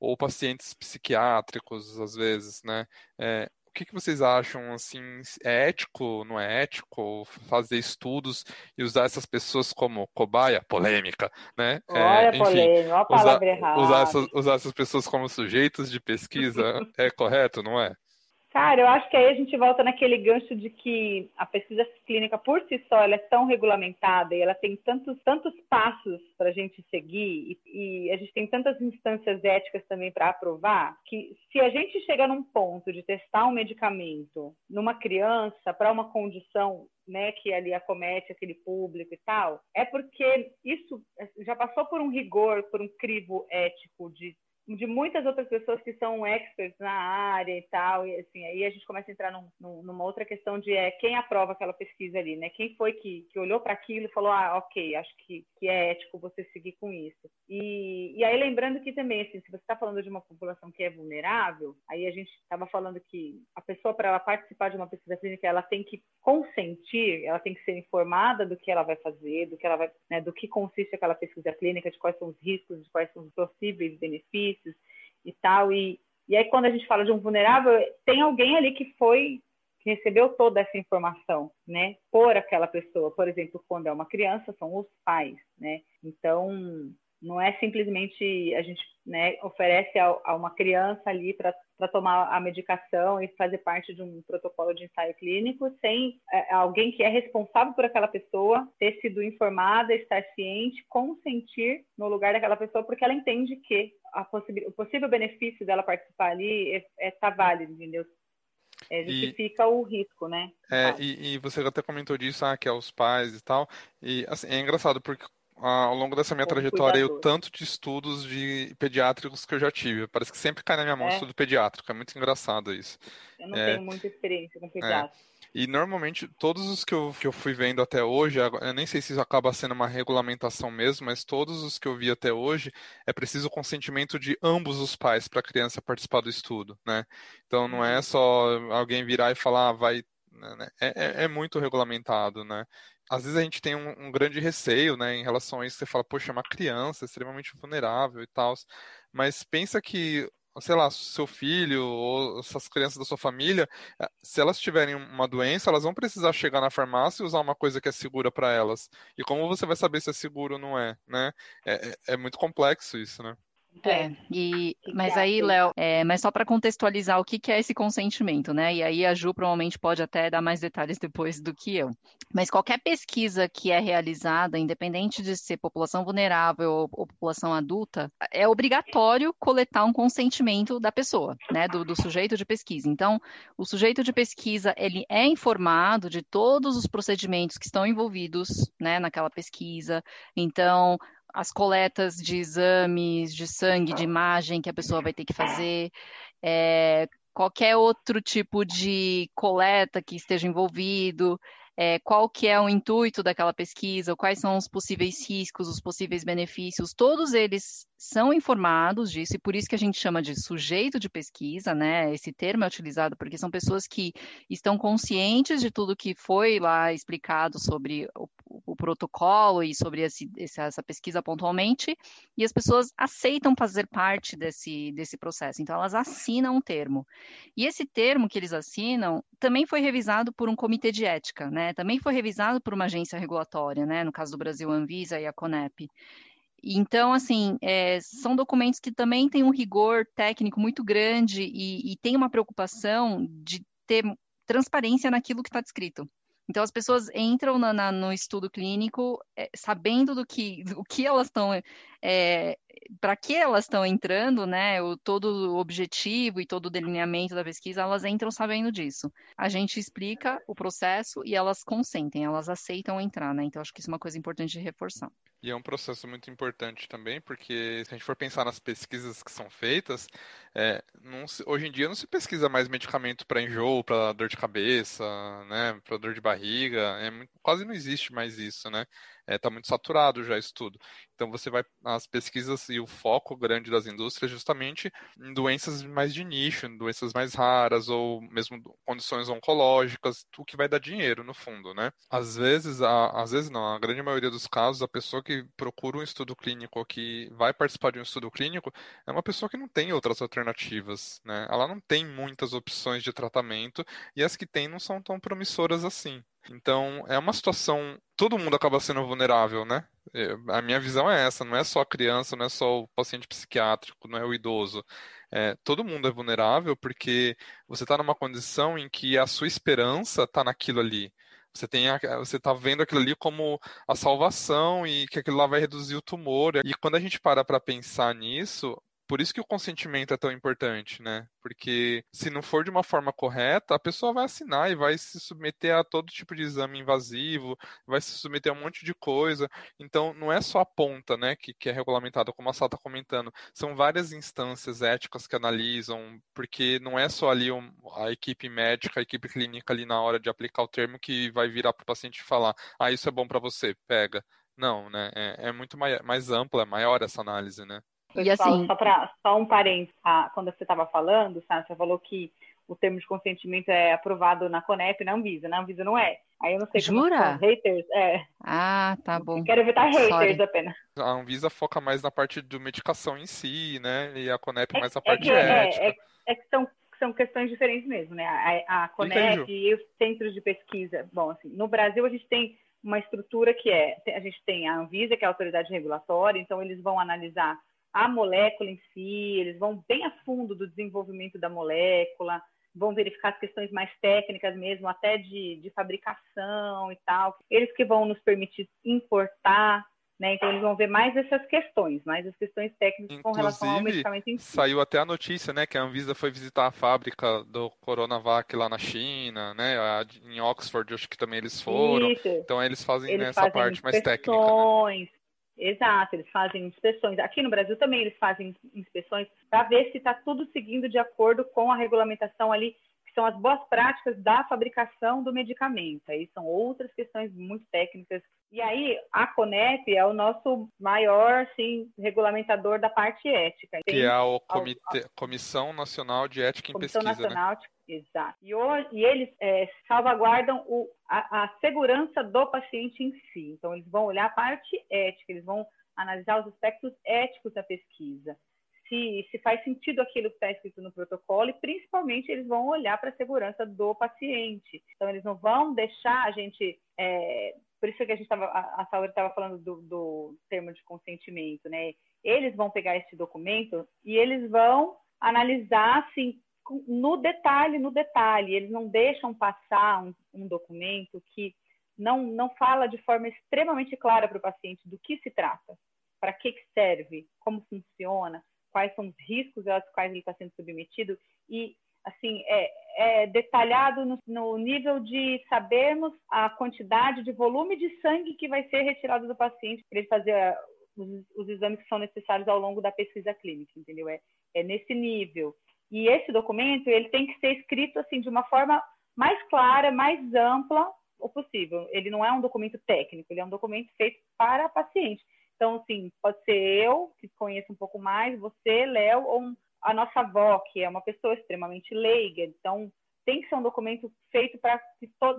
ou pacientes psiquiátricos, às vezes, né? É, que, que vocês acham, assim, é ético, não é ético fazer estudos e usar essas pessoas como cobaia? Polêmica, né? É, olha é, enfim, polêmica, olha a palavra usar, errada. Usar essas, usar essas pessoas como sujeitos de pesquisa é correto, não é? Cara, eu acho que aí a gente volta naquele gancho de que a pesquisa clínica por si só ela é tão regulamentada e ela tem tantos, tantos passos para a gente seguir e, e, a gente tem tantas instâncias éticas também para aprovar que se a gente chega num ponto de testar um medicamento numa criança para uma condição né, que ali acomete aquele público e tal, é porque isso já passou por um rigor, por um crivo ético de de muitas outras pessoas que são experts na área e tal, e assim, aí a gente começa a entrar num, num, numa outra questão de é, quem aprova aquela pesquisa ali, né? Quem foi que, que olhou para aquilo e falou, ah, ok, acho que, que é ético você seguir com isso. E, e aí lembrando que também, assim, se você está falando de uma população que é vulnerável, aí a gente estava falando que a pessoa, para ela participar de uma pesquisa clínica, ela tem que consentir, ela tem que ser informada do que ela vai fazer, do que ela vai, né, do que consiste aquela pesquisa clínica, de quais são os riscos, de quais são os possíveis benefícios e tal. E, e aí, quando a gente fala de um vulnerável, tem alguém ali que foi, que recebeu toda essa informação, né, por aquela pessoa. Por exemplo, quando é uma criança, são os pais, né? Então, não é simplesmente a gente né, oferece a, a uma criança ali para tomar a medicação e fazer parte de um protocolo de ensaio clínico sem é, alguém que é responsável por aquela pessoa ter sido informada, estar ciente, consentir no lugar daquela pessoa, porque ela entende que o possível benefício dela participar ali é, é tá válido, entendeu? É, justifica e, o risco, né? É, e, e, você até comentou disso, ah, que é os pais e tal. E assim, é engraçado porque ao longo dessa minha trajetória o tanto de estudos de pediátricos que eu já tive. Parece que sempre cai na minha mão é. estudo pediátrico. É muito engraçado isso. Eu não é, tenho muita experiência com pediátrico. É. E normalmente, todos os que eu, que eu fui vendo até hoje, eu nem sei se isso acaba sendo uma regulamentação mesmo, mas todos os que eu vi até hoje, é preciso o consentimento de ambos os pais para a criança participar do estudo, né? Então não é uhum. só alguém virar e falar, ah, vai. Né? É, é, é muito regulamentado, né? Às vezes a gente tem um, um, grande receio, né, em relação a isso. Você fala, poxa, é uma criança extremamente vulnerável e tal. Mas pensa que, sei lá, seu filho ou essas crianças da sua família, eh, se elas tiverem uma doença, elas vão precisar chegar na farmácia e usar uma coisa que é segura para elas. E como você vai saber se é seguro ou não é, né? É, é, é muito complexo isso, né? É, e, mas aí, Léo, é, mas só para contextualizar o que, que é esse consentimento, né? E aí a Ju provavelmente pode até dar mais detalhes depois do que eu. Mas qualquer pesquisa que é realizada, independente de ser população vulnerável ou, ou população adulta, é obrigatório coletar um consentimento da pessoa, né? Do, do sujeito de pesquisa. Então, o sujeito de pesquisa, ele é informado de todos os procedimentos que estão envolvidos, né, naquela pesquisa. Então, as coletas de exames de sangue, de imagem que a pessoa vai ter que fazer, é, qualquer outro tipo de coleta que esteja envolvido, é, qual que é o intuito daquela pesquisa, quais são os possíveis riscos, os possíveis benefícios, todos eles são informados disso, e por isso que a gente chama de sujeito de pesquisa, né? Esse termo é utilizado porque são pessoas que estão conscientes de tudo que foi lá explicado sobre o, o protocolo e sobre esse, essa pesquisa pontualmente, e as pessoas aceitam fazer parte desse, desse processo, então elas assinam um termo. E esse termo que eles assinam também foi revisado por um comitê de ética, né? Também foi revisado por uma agência regulatória, né? No caso do Brasil, a Anvisa e a CONEP. Então, assim, é, são documentos que também têm um rigor técnico muito grande e, e tem uma preocupação de ter transparência naquilo que está descrito. Então, as pessoas entram na, na, no estudo clínico é, sabendo do que, do que elas estão, é, para que elas estão entrando, né? O, todo o objetivo e todo o delineamento da pesquisa, elas entram sabendo disso. A gente explica o processo e elas consentem, elas aceitam entrar, né? Então, acho que isso é uma coisa importante de reforçar. E é um processo muito importante também, porque se a gente for pensar nas pesquisas que são feitas, é, se, hoje em dia não se pesquisa mais medicamento para enjoo, para dor de cabeça, né, para dor de barriga, é quase não existe mais isso, né? Está é, tá muito saturado já isso tudo. Então você vai as pesquisas e o foco grande das indústrias justamente em doenças mais de nicho, em doenças mais raras ou mesmo condições oncológicas, o que vai dar dinheiro no fundo, né? Às vezes, a, às vezes não, a grande maioria dos casos, a pessoa que procura um estudo clínico, que vai participar de um estudo clínico, é uma pessoa que não tem outras alternativas, né? Ela não tem muitas opções de tratamento e as que tem não são tão promissoras assim. Então, é uma situação. Todo mundo acaba sendo vulnerável, né? É, a minha visão é essa: não é só a criança, não é só o paciente psiquiátrico, não é o idoso. É, todo mundo é vulnerável porque você está numa condição em que a sua esperança está naquilo ali. Você tem você está vendo aquilo ali como a salvação e que aquilo lá vai reduzir o tumor. E quando a gente para para pensar nisso, por isso que o consentimento é tão importante, né? Porque se não for de uma forma correta, a pessoa vai assinar e vai se submeter a todo tipo de exame invasivo, vai se submeter a um monte de coisa. Então, não é só a ponta, né, que, que é regulamentada, como a Sá está comentando. São várias instâncias éticas que analisam, porque não é só ali um, a equipe médica, a equipe clínica ali na hora de aplicar o termo que vai virar para o paciente e falar: ah, isso é bom para você, pega. Não, né? É, é muito mais, mais ampla, é maior essa análise, né? Pessoal, e assim... só, pra, só um parênteses, tá? quando você estava falando, sabe, você falou que o termo de consentimento é aprovado na Conep, na Anvisa. Na Anvisa não é. Aí eu não sei Jura? como são haters. É. Ah, tá bom. Quero evitar haters Sorry. apenas. A Anvisa foca mais na parte de medicação em si, né? E a Conep é, mais na parte é ética. É, é, que são, são questões diferentes mesmo, né? A, a Conep e os centros de pesquisa. Bom, assim, no Brasil a gente tem uma estrutura que é, a gente tem a Anvisa, que é a autoridade regulatória, então eles vão analisar a molécula em si, eles vão bem a fundo do desenvolvimento da molécula, vão verificar as questões mais técnicas mesmo, até de, de fabricação e tal. Eles que vão nos permitir importar né? Então eles vão ver mais essas questões, mais as questões técnicas Inclusive, com relação ao medicamento em si. Saiu até a notícia, né, que a Anvisa foi visitar a fábrica do Coronavac lá na China, né? Em Oxford, acho que também eles foram. Isso. Então eles fazem eles essa fazem parte mais técnica. Né? Exato, eles fazem inspeções. Aqui no Brasil também eles fazem inspeções para ver se está tudo seguindo de acordo com a regulamentação ali, que são as boas práticas da fabricação do medicamento. Aí são outras questões muito técnicas. E aí a CONEP é o nosso maior assim, regulamentador da parte ética. Que é a Comitê, Comissão Nacional de Ética em Comissão Pesquisa. Né? Nacional né? Exato. E, hoje, e eles é, salvaguardam o, a, a, segurança do paciente em si. Então, eles vão olhar a parte ética, eles vão analisar os aspectos éticos da pesquisa. Se, se faz sentido aquilo que está escrito no protocolo, e principalmente eles vão olhar para a segurança do paciente. Então, eles não vão deixar a gente. É, por isso que a gente estava, a, a Saúde estava falando do, do termo de consentimento, né? Eles vão pegar esse documento e eles vão analisar assim no detalhe, no detalhe. Eles não deixam passar um, um documento que não, não fala de forma extremamente clara para o paciente do que se trata, para que, que serve, como funciona, quais são os riscos aos quais ele está sendo submetido. E, assim, é, é detalhado no, no, nível de sabermos a quantidade de volume de sangue que vai ser retirado do paciente para ele fazer ah, os, os, exames que são necessários ao longo da pesquisa clínica, entendeu? É, é nesse nível. E esse documento ele tem que ser escrito assim de uma forma mais clara, mais ampla o possível. Ele não é um documento técnico, ele é um documento feito para a paciente. Então, assim, pode ser eu, que conheço um pouco mais, você, Léo, ou a nossa avó, que é uma pessoa extremamente leiga. Então, tem que ser um documento feito para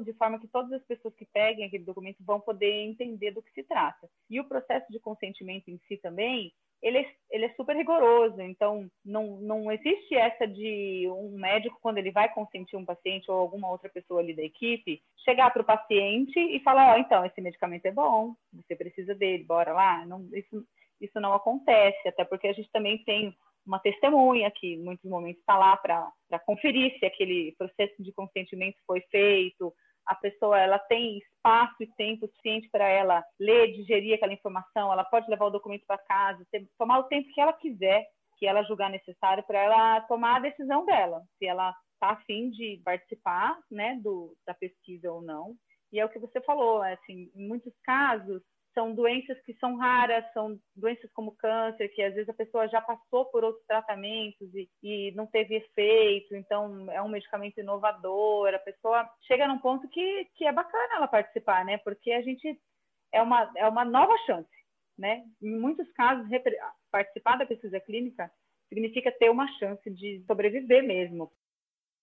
de forma que todas as pessoas que peguem aquele documento vão poder entender do que se trata. E o processo de consentimento em si também, ele é, ele é super rigoroso, então não, não existe essa de um médico, quando ele vai consentir um paciente ou alguma outra pessoa ali da equipe, chegar para o paciente e falar, ó, oh, então, esse medicamento é bom, você precisa dele, bora lá. Não, isso, isso não acontece, até porque a gente também tem uma testemunha que em muitos momentos está lá para conferir se aquele processo de consentimento foi feito, a pessoa ela tem espaço e tempo suficiente para ela ler, digerir aquela informação, ela pode levar o documento para casa, tomar o tempo que ela quiser, que ela julgar necessário para ela tomar a decisão dela, se ela está afim de participar, né, do, da pesquisa ou não. E é o que você falou, assim, em muitos casos são doenças que são raras, são doenças como câncer, que às vezes a pessoa já passou por outros tratamentos e, e não teve efeito, então é um medicamento inovador, a pessoa chega num ponto que, que é bacana ela participar, né? Porque a gente é uma, é uma nova chance, né? Em muitos casos, participar da pesquisa clínica significa ter uma chance de sobreviver mesmo.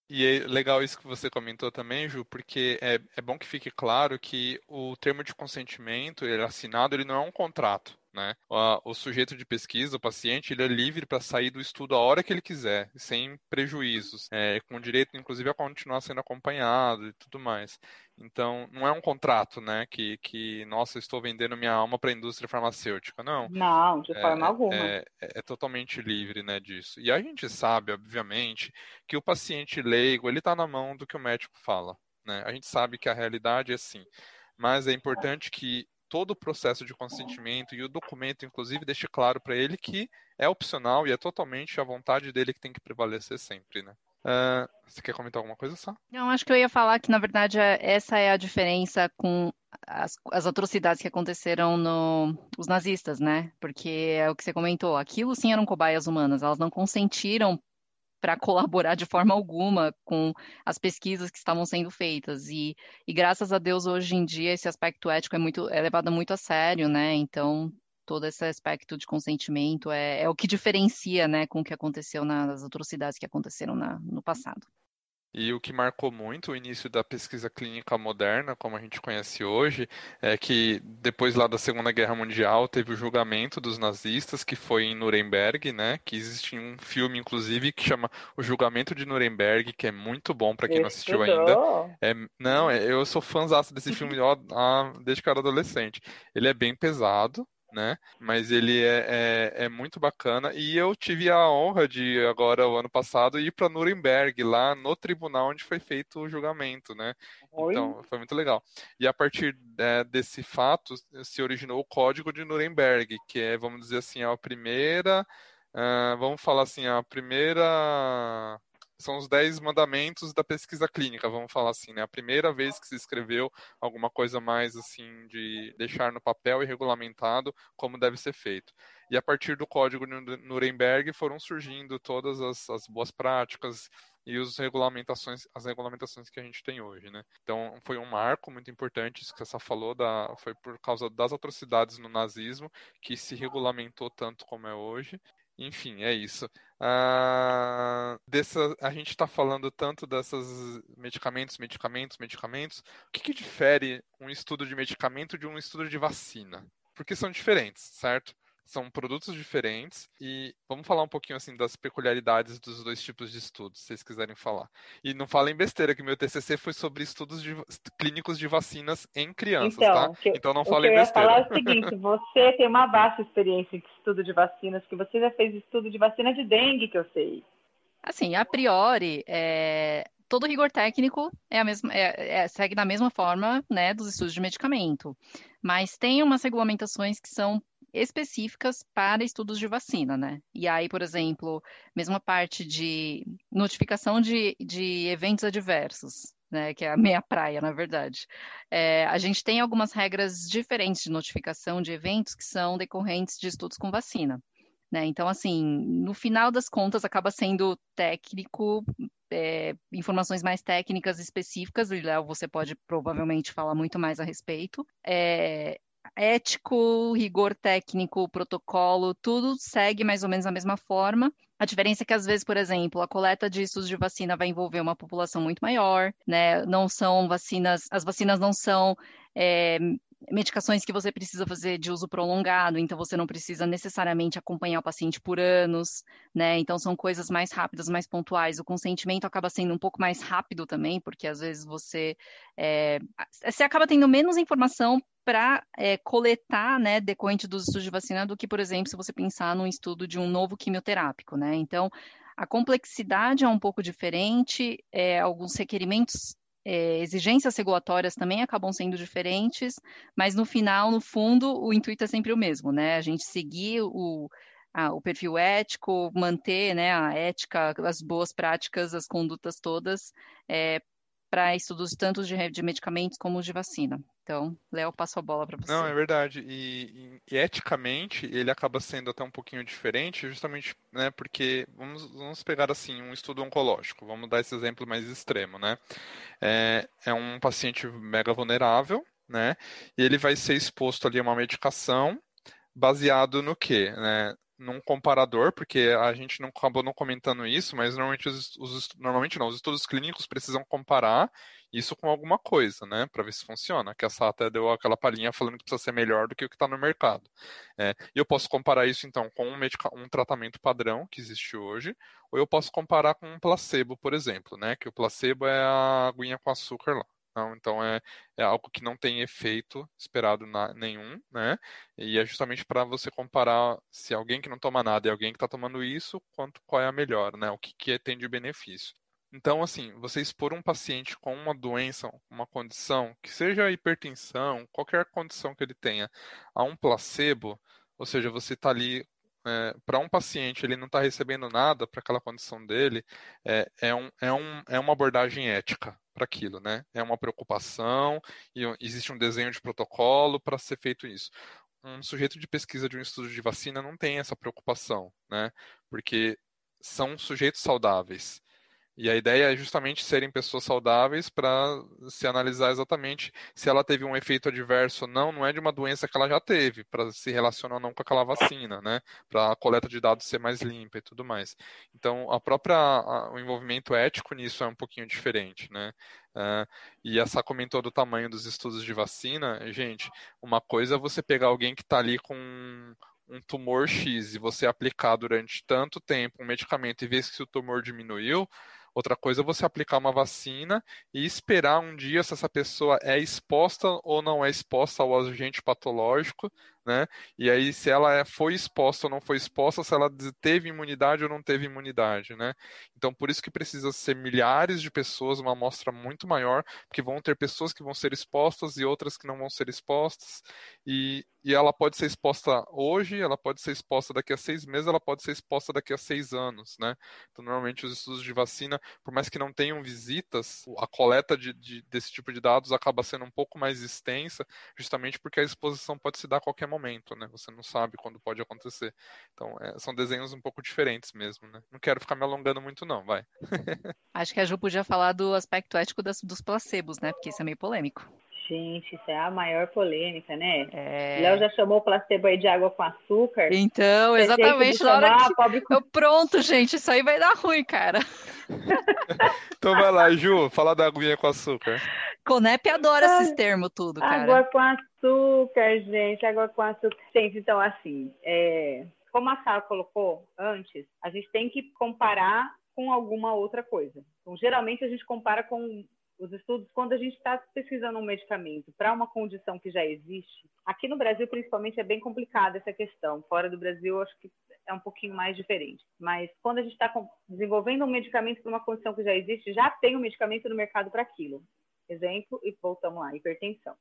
E é legal isso que você comentou também, Ju, porque é, é bom que fique claro que o termo de consentimento ele assinado, ele não é um contrato. Né? O, o, sujeito de pesquisa, o paciente, ele é livre para sair do estudo a hora que ele quiser, sem prejuízos, é, com direito, inclusive, a continuar sendo acompanhado e tudo mais. Então, não é um contrato, né? Que, que nossa, estou vendendo minha alma para a indústria farmacêutica. Não. Não, de forma é, alguma. É, é, é, totalmente livre, né, disso. E a gente sabe, obviamente, que o paciente leigo, ele está na mão do que o médico fala. Né? A gente sabe que a realidade é assim. Mas é importante que todo o processo de consentimento e o documento, inclusive, deixe claro para ele que é opcional e é totalmente a vontade dele que tem que prevalecer sempre, né? Uh, você quer comentar alguma coisa só? Não, acho que eu ia falar que, na verdade, é, essa é a diferença com as, as atrocidades que aconteceram no os nazistas, né? Porque é o que você comentou, aquilo sim eram cobaias humanas, elas não consentiram para colaborar de forma alguma com as pesquisas que estavam sendo feitas. E, e graças a Deus, hoje em dia, esse aspecto ético é, muito, é levado muito a sério, né? Então, todo esse aspecto de consentimento é, é o que diferencia, né, com o que aconteceu nas atrocidades que aconteceram na, no passado. E o que marcou muito o início da pesquisa clínica moderna, como a gente conhece hoje, é que depois lá da Segunda Guerra Mundial teve o julgamento dos nazistas, que foi em Nuremberg, né? Que existe um filme, inclusive, que chama O Julgamento de Nuremberg, que é muito bom para quem não assistiu ainda. É, não, é, eu sou fãzaço desse filme ó, desde que eu era adolescente. Ele é bem pesado, né? Mas ele é, é, é, muito bacana. E eu tive a honra de, agora, o ano passado, ir para Nuremberg, lá no tribunal onde foi feito o julgamento, né? Oi? Então, foi muito legal. E a partir é, desse fato, se originou o Código de Nuremberg, que é, vamos dizer assim, a primeira. Uh, vamos falar assim, a primeira são os dez mandamentos da pesquisa clínica, vamos falar assim, né? A primeira vez que se escreveu alguma coisa mais assim de deixar no papel e regulamentado como deve ser feito. E a partir do código de Nuremberg foram surgindo todas as, as boas práticas e os regulamentações, as regulamentações que a gente tem hoje, né? Então foi um marco muito importante, isso que você falou, da, foi por causa das atrocidades no nazismo que se regulamentou tanto como é hoje. Enfim, é isso. Ah, dessa, a gente está falando tanto desses medicamentos, medicamentos, medicamentos. O que, que difere um estudo de medicamento de um estudo de vacina? Porque são diferentes, certo? São produtos diferentes e vamos falar um pouquinho assim das peculiaridades dos dois tipos de estudos, se vocês quiserem falar. E não falem besteira que meu TCC foi sobre estudos de, clínicos de vacinas em crianças, então, tá? então não falem besteira. Eu ia falar é o seguinte, você tem uma vasta experiência em estudo de vacinas, que você já fez estudo de vacina de dengue, que eu sei. Assim, a priori, é, todo rigor técnico é a mesma, é, é, segue da mesma forma né, dos estudos de medicamento. Mas tem umas regulamentações que são específicas para estudos de vacina, né? E aí, por exemplo, mesma parte de notificação de, de eventos adversos, né, que é a meia praia, na verdade. É, a gente tem algumas regras diferentes de notificação de eventos que são decorrentes de estudos com vacina. Né? Então, assim, no final das contas, acaba sendo técnico, é, informações mais técnicas específicas, e Léo, você pode provavelmente falar muito mais a respeito. É, ético, rigor técnico, protocolo, tudo segue mais ou menos a mesma forma. A diferença é que, às vezes, por exemplo, a coleta de estudos de vacina vai envolver uma população muito maior, né? Não são vacinas, as vacinas não são é, medicações que você precisa fazer de uso prolongado, então você não precisa necessariamente acompanhar o paciente por anos, né? Então são coisas mais rápidas, mais pontuais. O consentimento acaba sendo um pouco mais rápido também, porque às vezes você é, você acaba tendo menos informação para é, coletar, né, decorrente dos estudos de vacina do que, por exemplo, se você pensar num estudo de um novo quimioterápico, né? Então a complexidade é um pouco diferente, é, alguns requerimentos é, exigências regulatórias também acabam sendo diferentes, mas no final, no fundo, o intuito é sempre o mesmo, né? A gente seguir o, o perfil ético, manter né, a ética, as boas práticas, as condutas todas é, para estudos tanto de, de medicamentos como de vacina. Então, Léo, passo a bola para você. Não, é verdade. E, e, eticamente, ele acaba sendo até um pouquinho diferente, justamente né, porque, vamos, vamos pegar assim, um estudo oncológico, vamos dar esse exemplo mais extremo, né? É, é um paciente mega vulnerável, né? E ele vai ser exposto ali a uma medicação baseado no quê? Né? Num comparador, porque a gente não acabou não comentando isso, mas normalmente os, os, normalmente não, os estudos clínicos precisam comparar isso com alguma coisa, né, para ver se funciona. Que a até deu aquela palhinha falando que precisa ser melhor do que o que está no mercado. É, eu posso comparar isso então com um, um, tratamento padrão que existe hoje, ou eu posso comparar com um placebo, por exemplo, né, que o placebo é a aguinha com açúcar lá. Não, então é, é algo que não tem efeito esperado na, nenhum, né? E é justamente para você comparar se alguém que não toma nada e alguém que está tomando isso, quanto qual é a melhor, né? O que, que tem de benefício. Então, assim, você expor um paciente com uma doença, uma condição, que seja hipertensão, qualquer condição que ele tenha, a um placebo, ou seja, você está ali é, para um paciente ele não está recebendo nada para aquela condição dele, é, é, um, é, um, é uma abordagem ética para aquilo, né? É uma preocupação e existe um desenho de protocolo para ser feito isso. Um sujeito de pesquisa de um estudo de vacina não tem essa preocupação, né? Porque são sujeitos saudáveis. E a ideia é justamente serem pessoas saudáveis para se analisar exatamente se ela teve um efeito adverso ou não, não é de uma doença que ela já teve, para se relacionar ou não com aquela vacina, né? Para a coleta de dados ser mais limpa e tudo mais. Então, a própria a, o envolvimento ético nisso é um pouquinho diferente, né? Uh, e essa comentou do tamanho dos estudos de vacina, gente, uma coisa é você pegar alguém que está ali com um tumor X e você aplicar durante tanto tempo um medicamento e ver se o tumor diminuiu, Outra coisa é você aplicar uma vacina e esperar um dia se essa pessoa é exposta ou não é exposta ao agente patológico né? E aí se ela é, foi exposta ou não foi exposta, se ela teve imunidade ou não teve imunidade, né? Então por isso que precisa ser milhares de pessoas, uma amostra muito maior, porque vão ter pessoas que vão ser expostas e outras que não vão ser expostas, e, e ela pode ser exposta hoje, ela pode ser exposta daqui a seis meses, ela pode ser exposta daqui a seis anos, né? Então normalmente os estudos de vacina, por mais que não tenham visitas, a coleta de, de, desse tipo de dados acaba sendo um pouco mais extensa, justamente porque a exposição pode se dar a qualquer momento né? Você não sabe quando pode acontecer. Então, é, são desenhos um pouco diferentes mesmo, né? Não quero ficar me alongando muito, não, vai. Acho que a Ju podia falar do aspecto ético das, dos placebos, né? Porque isso é meio polêmico. Gente, isso é a maior polêmica, né? É... Léo já chamou o placebo aí de água com açúcar. Então, exatamente. Na hora que... pobre... Eu, pronto, gente, isso aí vai dar ruim, cara. então vai lá, Ju, fala da aguinha com açúcar. Conep adora esses termos tudo, cara. Água com açúcar, gente, água com açúcar. Gente, então assim, é... como a Sara colocou antes, a gente tem que comparar com alguma outra coisa. Então, geralmente a gente compara com os estudos quando a gente está pesquisando um medicamento para uma condição que já existe. Aqui no Brasil, principalmente, é bem complicada essa questão. Fora do Brasil, acho que é um pouquinho mais diferente. Mas quando a gente está desenvolvendo um medicamento para uma condição que já existe, já tem um medicamento no mercado para aquilo. Exemplo, e voltamos lá, hipertensão.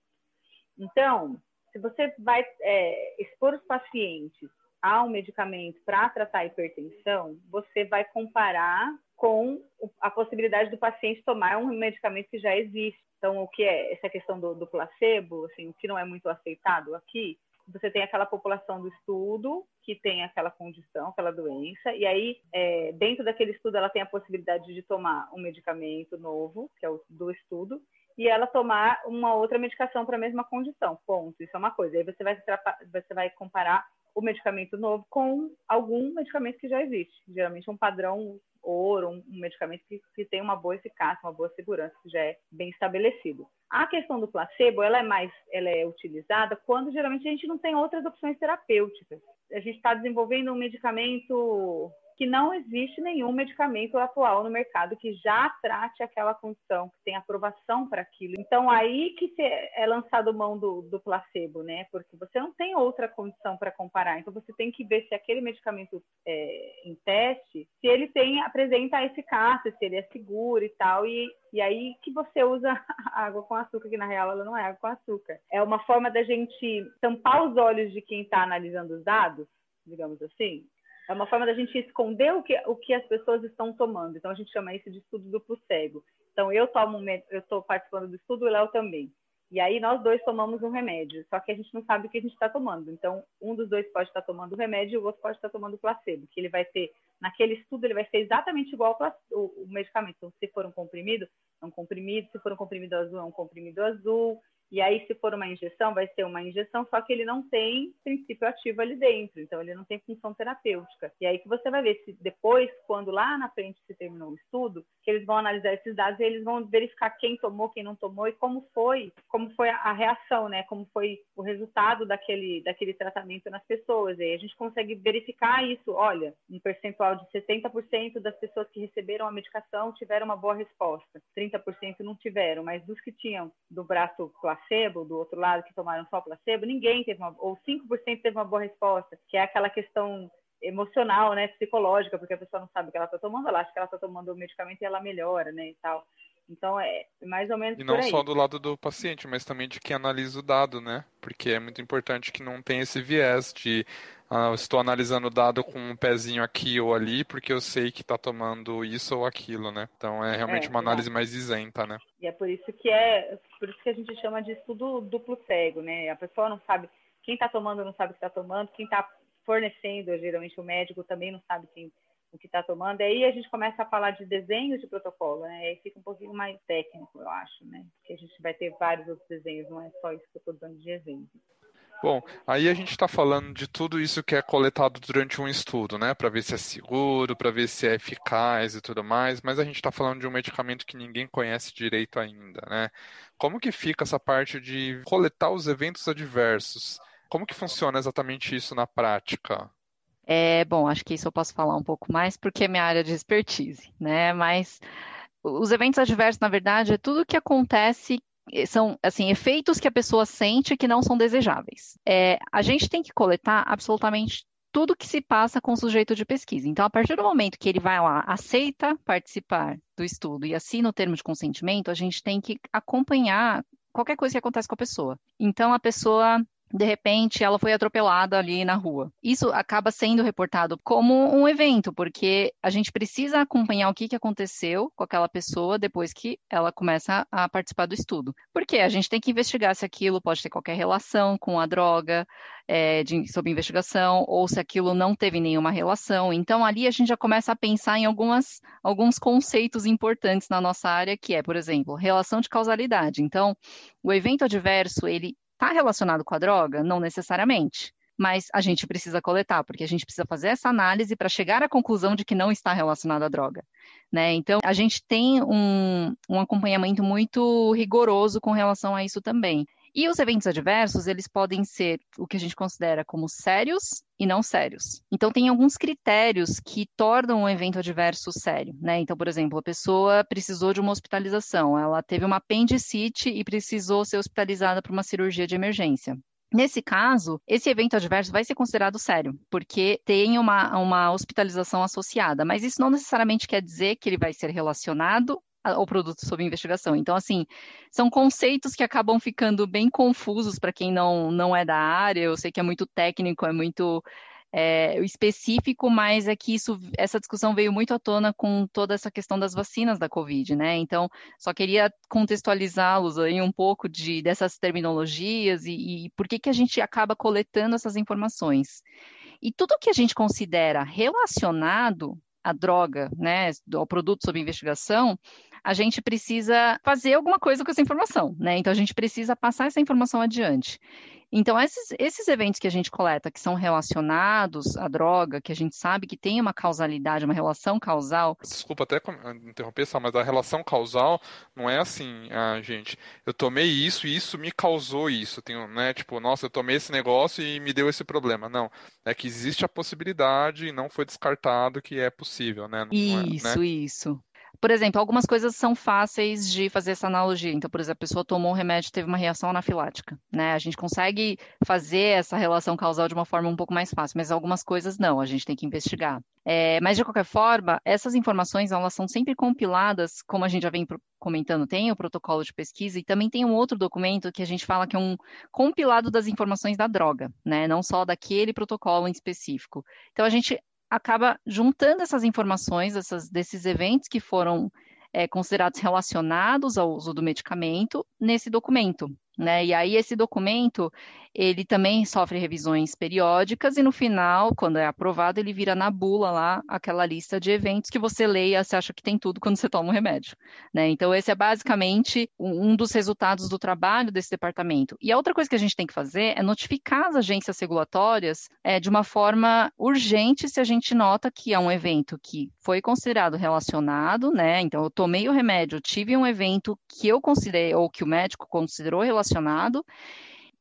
Então, se você vai é, expor os pacientes a um medicamento para tratar a hipertensão, você vai comparar com a possibilidade do paciente tomar um medicamento que já existe. Então, o que é essa questão do, do placebo, assim, o que não é muito aceitado aqui, você tem aquela população do estudo que tem aquela condição, aquela doença, e aí, é, dentro daquele estudo, ela tem a possibilidade de tomar um medicamento novo, que é o do estudo, e ela tomar uma outra medicação para a mesma condição. Ponto. Isso é uma coisa. Aí você vai, você vai comparar o medicamento novo com algum medicamento que já existe. Geralmente um padrão ouro, um, um medicamento que, que tem uma boa eficácia, uma boa segurança, que já é bem estabelecido. A questão do placebo, ela é mais, ela é utilizada quando geralmente a gente não tem outras opções terapêuticas. A gente está desenvolvendo um medicamento que não existe nenhum medicamento atual no mercado que já trate aquela condição, que tem aprovação para aquilo. Então, aí que é lançado mão do, do placebo, né? Porque você não tem outra condição para comparar. Então, você tem que ver se aquele medicamento é, em teste, se ele tem, apresenta eficácia, se ele é seguro e tal. E, e aí que você usa água com açúcar, que na real ela não é água com açúcar. É uma forma da gente tampar os olhos de quem está analisando os dados, digamos assim, é uma forma da gente esconder o que, o que as pessoas estão tomando. Então, a gente chama isso de estudo duplo cego. Então, eu tomo, eu estou participando do estudo, o Léo também. E aí, nós dois tomamos um remédio, só que a gente não sabe o que a gente está tomando. Então, um dos dois pode estar tomando o remédio e o outro pode estar tomando o placebo, que ele vai ter, naquele estudo, ele vai ser exatamente igual ao o, medicamento. Então, se for um comprimido, é um comprimido, se for um comprimido azul, é um comprimido azul, e aí, se for uma injeção, vai ser uma injeção, só que ele não tem princípio ativo ali dentro, então ele não tem função terapêutica. E aí que você vai ver se depois, quando lá na frente se terminou o estudo, que eles vão analisar esses dados e eles vão verificar quem tomou, quem não tomou e como foi, como foi a reação, né? Como foi o resultado daquele, daquele tratamento nas pessoas. E aí a gente consegue verificar isso. Olha, um percentual de 60% das pessoas que receberam a medicação tiveram uma boa resposta, 30% não tiveram, mas dos que tinham do braço placebo, do outro lado que tomaram só placebo, ninguém teve uma, ou 5% teve uma boa resposta, que é aquela questão emocional, né, psicológica, porque a pessoa não sabe o que ela está tomando, ela acha que ela está tomando o medicamento e ela melhora, né, e tal. Então é mais ou menos E não só do lado do paciente, mas também de quem analisa o dado, né? Porque é muito importante que não tenha esse viés de ah, estou analisando o dado com um pezinho aqui ou ali, porque eu sei que está tomando isso ou aquilo, né? Então é realmente é, uma análise é. mais isenta, né? E é por isso que é por isso que a gente chama de estudo duplo cego, né? A pessoa não sabe quem está tomando não sabe o que está tomando, quem está fornecendo, geralmente o médico também não sabe quem o que está tomando. Aí a gente começa a falar de desenhos de protocolo, né? Aí fica um pouquinho mais técnico, eu acho, né? Porque a gente vai ter vários outros desenhos, não é só isso que eu estou dando de exemplo. Bom, aí a gente está falando de tudo isso que é coletado durante um estudo, né? Para ver se é seguro, para ver se é eficaz e tudo mais, mas a gente está falando de um medicamento que ninguém conhece direito ainda, né? Como que fica essa parte de coletar os eventos adversos? Como que funciona exatamente isso na prática? É, bom, acho que isso eu posso falar um pouco mais porque é minha área de expertise, né? Mas os eventos adversos, na verdade, é tudo que acontece são assim efeitos que a pessoa sente que não são desejáveis. É, a gente tem que coletar absolutamente tudo que se passa com o sujeito de pesquisa. Então, a partir do momento que ele vai lá, aceita participar do estudo e assina o termo de consentimento, a gente tem que acompanhar qualquer coisa que acontece com a pessoa. Então, a pessoa de repente ela foi atropelada ali na rua. Isso acaba sendo reportado como um evento, porque a gente precisa acompanhar o que, que aconteceu com aquela pessoa depois que ela começa a participar do estudo. Porque a gente tem que investigar se aquilo pode ter qualquer relação com a droga, é, de, sob investigação, ou se aquilo não teve nenhuma relação. Então, ali a gente já começa a pensar em algumas, alguns conceitos importantes na nossa área, que é, por exemplo, relação de causalidade. Então, o evento adverso, ele Está relacionado com a droga? Não necessariamente. Mas a gente precisa coletar, porque a gente precisa fazer essa análise para chegar à conclusão de que não está relacionado à droga. Né? Então, a gente tem um, um acompanhamento muito rigoroso com relação a isso também. E os eventos adversos, eles podem ser o que a gente considera como sérios e não sérios. Então, tem alguns critérios que tornam um evento adverso sério, né? Então, por exemplo, a pessoa precisou de uma hospitalização, ela teve uma apendicite e precisou ser hospitalizada para uma cirurgia de emergência. Nesse caso, esse evento adverso vai ser considerado sério, porque tem uma, uma hospitalização associada, mas isso não necessariamente quer dizer que ele vai ser relacionado o produto sob investigação. Então, assim, são conceitos que acabam ficando bem confusos para quem não, não é da área. Eu sei que é muito técnico, é muito é, específico, mas é que isso, essa discussão veio muito à tona com toda essa questão das vacinas da Covid, né? Então, só queria contextualizá-los aí um pouco de, dessas terminologias e, e por que, que a gente acaba coletando essas informações. E tudo que a gente considera relacionado à droga, né, ao produto sob investigação, a gente precisa fazer alguma coisa com essa informação, né? Então a gente precisa passar essa informação adiante. Então, esses, esses eventos que a gente coleta, que são relacionados à droga, que a gente sabe que tem uma causalidade, uma relação causal. Desculpa até interromper, mas a relação causal não é assim, ah, gente, eu tomei isso e isso me causou isso. Tem, né, tipo, nossa, eu tomei esse negócio e me deu esse problema. Não. É que existe a possibilidade e não foi descartado que é possível, né? Isso, é, né? isso. Por exemplo, algumas coisas são fáceis de fazer essa analogia. Então, por exemplo, a pessoa tomou um remédio e teve uma reação anafilática, né? A gente consegue fazer essa relação causal de uma forma um pouco mais fácil, mas algumas coisas não, a gente tem que investigar. É, mas, de qualquer forma, essas informações, elas são sempre compiladas, como a gente já vem comentando, tem o protocolo de pesquisa e também tem um outro documento que a gente fala que é um compilado das informações da droga, né? Não só daquele protocolo em específico. Então, a gente acaba juntando essas informações essas, desses eventos que foram é, considerados relacionados ao uso do medicamento nesse documento. Né? E aí esse documento ele também sofre revisões periódicas e no final, quando é aprovado, ele vira na bula lá aquela lista de eventos que você leia, você acha que tem tudo quando você toma um remédio. Né? Então, esse é basicamente um dos resultados do trabalho desse departamento. E a outra coisa que a gente tem que fazer é notificar as agências regulatórias é, de uma forma urgente se a gente nota que é um evento que foi considerado relacionado, né? Então, eu tomei o remédio, tive um evento que eu considerei, ou que o médico considerou relacionado,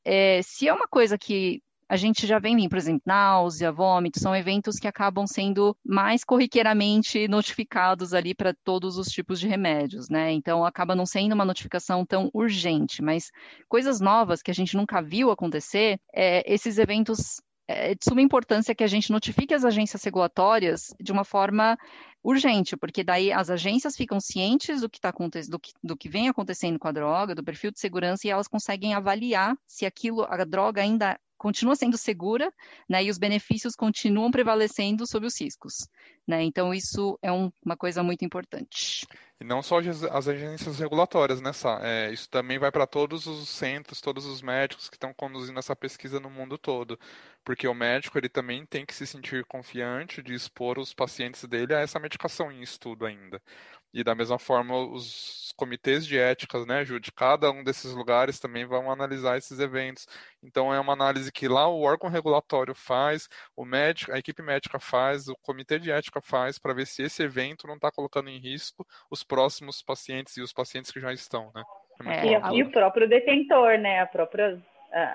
é, se é uma coisa que a gente já vem, por exemplo, náusea, vômito, são eventos que acabam sendo mais corriqueiramente notificados ali para todos os tipos de remédios, né? Então acaba não sendo uma notificação tão urgente, mas coisas novas que a gente nunca viu acontecer, é, esses eventos é de suma importância que a gente notifique as agências regulatórias de uma forma urgente, porque daí as agências ficam cientes do que, tá, do, que, do que vem acontecendo com a droga, do perfil de segurança, e elas conseguem avaliar se aquilo, a droga ainda continua sendo segura, né, e os benefícios continuam prevalecendo sobre os riscos, né? Então isso é um, uma coisa muito importante. E não só as agências regulatórias, né, Sá? É, isso também vai para todos os centros, todos os médicos que estão conduzindo essa pesquisa no mundo todo, porque o médico ele também tem que se sentir confiante de expor os pacientes dele a essa medicação em estudo ainda. E da mesma forma, os comitês de éticas, né, Ju, de cada um desses lugares também vão analisar esses eventos. Então é uma análise que lá o órgão regulatório faz, o médico, a equipe médica faz, o comitê de ética faz para ver se esse evento não está colocando em risco os próximos pacientes e os pacientes que já estão, né? É, e, e, o próprio detentor, né? A própria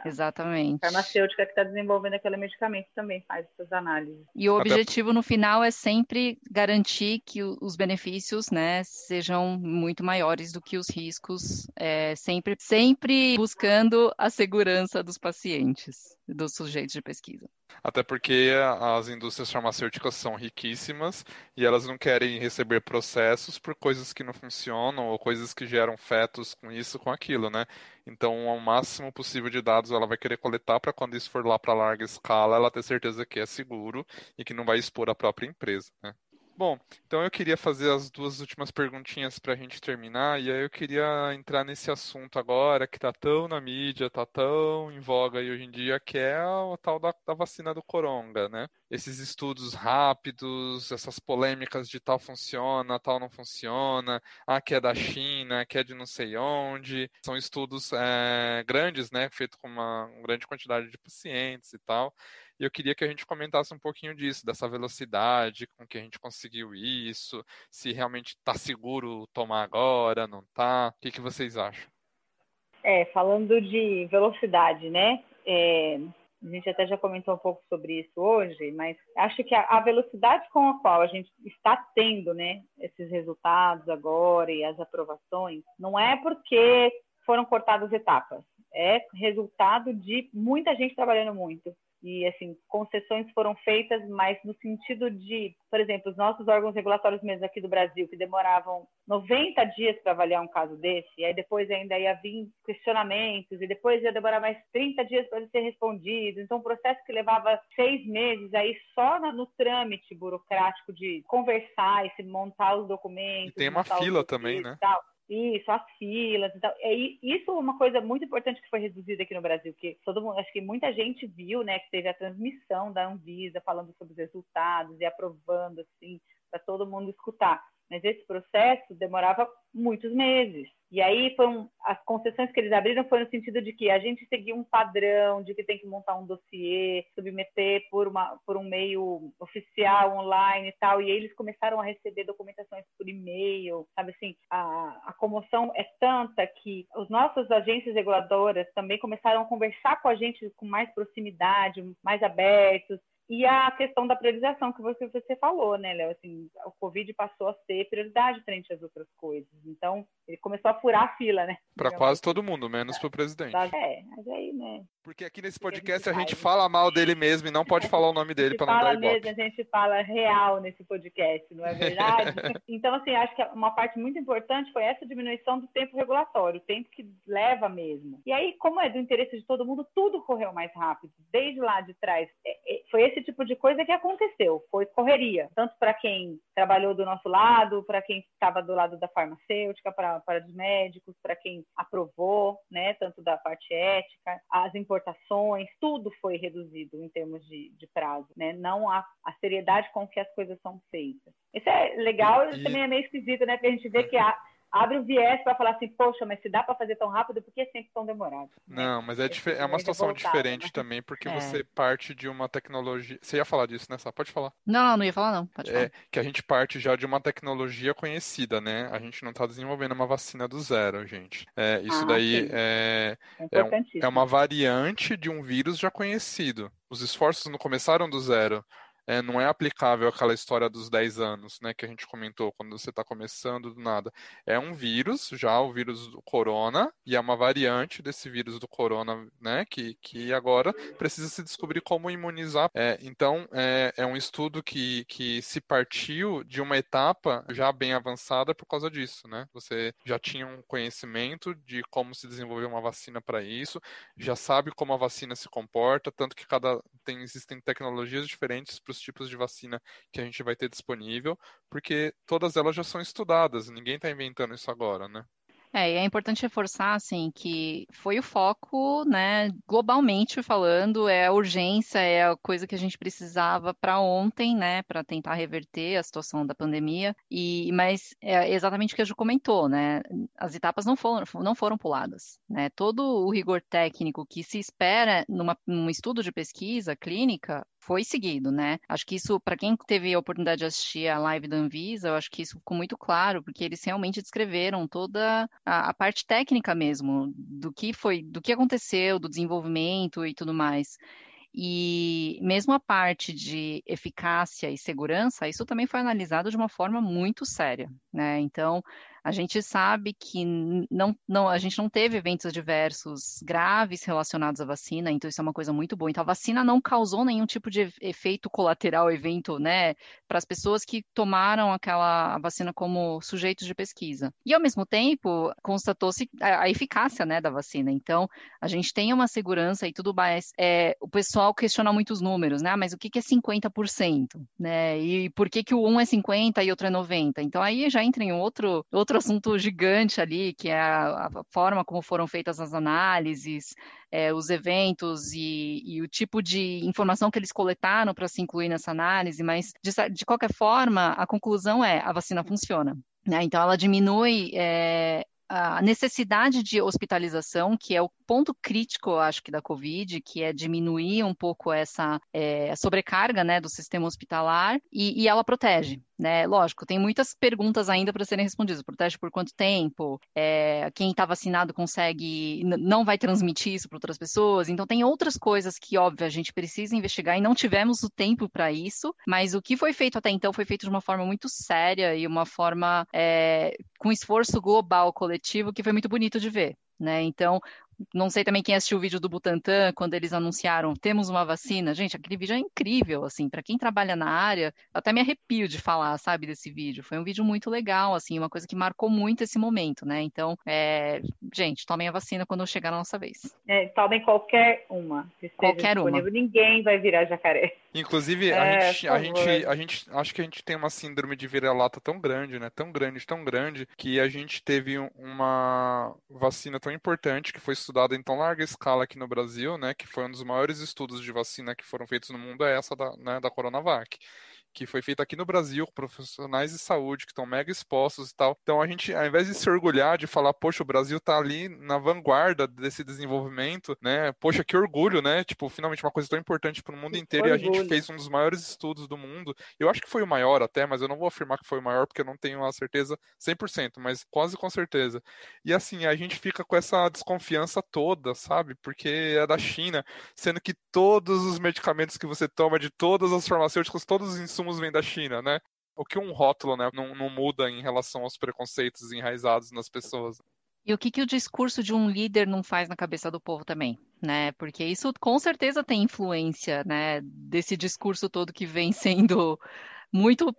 Exatamente. farmacêutica que está desenvolvendo aquele medicamento também faz essas análises. E o objetivo no final é sempre garantir que os benefícios, né, sejam muito maiores do que os riscos, é, sempre, sempre buscando a segurança dos pacientes, dos sujeitos de pesquisa. Até porque as indústrias farmacêuticas são riquíssimas e elas não querem receber processos por coisas que não funcionam ou coisas que geram fetos com isso, com aquilo, né? Então, o máximo possível de dados ela vai querer coletar para quando isso for lá para larga escala, ela ter certeza que é seguro e que não vai expor a própria empresa, né? Bom, então eu queria fazer as duas últimas perguntinhas para a gente terminar, e aí eu queria entrar nesse assunto agora que está tão na mídia, está tão em voga aí hoje em dia, que é o tal da, da, vacina do coronga, né? Esses estudos rápidos, essas polêmicas de tal funciona, tal não funciona, ah, que é da China, que é de não sei onde. São estudos é, grandes, né? Feitos com uma, uma grande quantidade de pacientes e tal. E eu queria que a gente comentasse um pouquinho disso, dessa velocidade com que a gente conseguiu isso, se realmente está seguro tomar agora, não está. O que, que vocês acham? É, falando de velocidade, né? É, a gente até já comentou um pouco sobre isso hoje, mas acho que a, velocidade com a qual a gente está tendo, né, esses resultados agora e as aprovações, não é porque foram cortadas etapas, é resultado de muita gente trabalhando muito e assim concessões foram feitas, mas no sentido de, por exemplo, os nossos órgãos regulatórios mesmo aqui do Brasil que demoravam 90 dias para avaliar um caso desse, e aí depois ainda ia vir questionamentos e depois ia demorar mais 30 dias para ser respondido. Então, um processo que levava seis meses aí só no trâmite burocrático de conversar e se montar os documentos. E tem uma fila também, né? Tal. Isso, as filas e tal. É, isso é uma coisa muito importante que foi reduzida aqui no Brasil, que todo mundo, acho que muita gente viu, né, que teve a transmissão da Anvisa falando sobre os resultados e aprovando, assim, para todo mundo escutar. Mas esse processo demorava muitos meses. E aí foram as concessões que eles abriram foi no sentido de que a gente seguia um padrão de que tem que montar um dossiê, submeter por, uma, por um meio oficial online e tal. E aí eles começaram a receber documentações por e-mail, sabe assim? A, a comoção é tanta que os nossos agências reguladoras também começaram a conversar com a gente com mais proximidade, mais abertos, e a questão da priorização que você, você falou, né, Léo? Assim, o Covid passou a ser prioridade frente às outras coisas. Então, ele começou a furar a fila, né? Para quase todo mundo, menos para o presidente. É, mas aí, né? Porque aqui nesse podcast a gente, a gente fala mal dele mesmo e não pode falar o nome dele para não dar ibope. mesmo, a gente fala real nesse podcast, não é verdade? então, assim, acho que uma parte muito importante foi essa diminuição do tempo regulatório, o tempo que leva mesmo. E aí, como é do interesse de todo mundo, tudo correu mais rápido. Desde lá de trás, é, é, foi esse esse tipo de coisa que aconteceu, foi correria, tanto para quem trabalhou do nosso lado, para quem estava do lado da farmacêutica, para, os médicos, para quem aprovou, né, tanto da parte ética, as importações, tudo foi reduzido em termos de, de prazo, né, não a, a seriedade com que as coisas são feitas. Isso é legal e também é meio esquisito, né, porque a gente vê que há abre o viés para falar assim, poxa, mas se dá para fazer tão rápido, por que é sempre tão demorado? Não, mas é, é uma situação voltado, diferente né? também, porque é. você parte de uma tecnologia. Você ia falar disso, né? Só pode falar. Não, não ia falar, não. Pode falar. É que a gente parte já de uma tecnologia conhecida, né? A gente não está desenvolvendo uma vacina do zero, gente. É, isso ah, daí é, é, um, é uma variante de um vírus já conhecido. Os esforços não começaram do zero. É, não é aplicável aquela história dos 10 anos, né, que a gente comentou quando você está começando do nada. É um vírus, já o vírus do corona, e é uma variante desse vírus do corona, né, que, que agora precisa se descobrir como imunizar. É, então, é, é um estudo que, que se partiu de uma etapa já bem avançada por causa disso, né? Você já tinha um conhecimento de como se desenvolver uma vacina para isso, já sabe como a vacina se comporta, tanto que cada tem existem tecnologias diferentes para tipos de vacina que a gente vai ter disponível, porque todas elas já são estudadas, ninguém está inventando isso agora, né? É, e é importante reforçar, assim, que foi o foco, né, globalmente falando, é a urgência, é a coisa que a gente precisava para ontem, né, para tentar reverter a situação da pandemia, e, mas é exatamente o que a Ju comentou, né, as etapas não foram, não foram puladas, né, todo o rigor técnico que se espera numa, num estudo de pesquisa clínica foi seguido, né? Acho que isso, para quem teve a oportunidade de assistir a live da Anvisa, eu acho que isso ficou muito claro, porque eles realmente descreveram toda a, a parte técnica mesmo do que foi, do que aconteceu, do desenvolvimento e tudo mais. E mesmo a parte de eficácia e segurança, isso também foi analisado de uma forma muito séria, né? Então, a gente sabe que não, não, a gente não teve eventos adversos graves relacionados à vacina, então isso é uma coisa muito boa. Então a vacina não causou nenhum tipo de efeito colateral, evento, né, para as pessoas que tomaram aquela vacina como sujeitos de pesquisa. E ao mesmo tempo constatou-se a, a, eficácia, né, da vacina. Então a gente tem uma segurança e tudo mais. É, o pessoal questiona muitos números, né? Mas o que, que é 50%, né? E por que que o um é 50 e outro é 90? Então aí já entra em outro outro assunto gigante ali, que é a, a forma como foram feitas as análises, é, os eventos e, e, o tipo de informação que eles coletaram para se incluir nessa análise, mas de, de, qualquer forma, a conclusão é a vacina funciona. Né? Então, ela diminui é, a necessidade de hospitalização, que é o ponto crítico, eu acho que, da Covid, que é diminuir um pouco essa é, sobrecarga né, do sistema hospitalar, e, e ela protege. Né? Lógico, tem muitas perguntas ainda para serem respondidas. Protege por quanto tempo? É, quem está vacinado consegue, não vai transmitir isso para outras pessoas. Então, tem outras coisas que, óbvio, a gente precisa investigar e não tivemos o tempo para isso. Mas o que foi feito até então foi feito de uma forma muito séria e uma forma é, com esforço global coletivo que foi muito bonito de ver. Né? Então, não sei também quem assistiu o vídeo do Butantan, quando eles anunciaram, temos uma vacina. Gente, aquele vídeo é incrível, assim, para quem trabalha na área, até me arrepio de falar, sabe, desse vídeo. Foi um vídeo muito legal, assim, uma coisa que marcou muito esse momento, né? Então, é... gente, tomem a vacina quando chegar a nossa vez. É, tomem qualquer uma. qualquer uma. Ninguém vai virar jacaré. Inclusive, a, é, gente, a, gente, a gente, acho que a gente tem uma síndrome de vira-lata tão grande, né? Tão grande, tão grande, que a gente teve uma vacina tão importante que foi estudada em tão larga escala aqui no Brasil, né? Que foi um dos maiores estudos de vacina que foram feitos no mundo, é essa da, né, da Coronavac que foi feita aqui no Brasil, com profissionais de saúde que estão mega expostos e tal. Então a gente, ao invés de se orgulhar de falar, poxa, o Brasil está ali na vanguarda desse desenvolvimento, né? Poxa, que orgulho, né? Tipo, finalmente uma coisa tão importante para o mundo inteiro e a gente fez um dos maiores estudos do mundo. Eu acho que foi o maior até, mas eu não vou afirmar que foi o maior porque eu não tenho a certeza 100%, mas quase com certeza. E assim, a gente fica com essa desconfiança toda, sabe? Porque é da China, sendo que todos os medicamentos que você toma de todas as farmacêuticas, todos os insumos vêm da China, né? O que um rótulo né, não, não muda em relação aos preconceitos enraizados nas pessoas. E o que, que o discurso de um líder não faz na cabeça do povo também, né? Porque isso com certeza tem influência, né? Desse discurso todo que vem sendo muito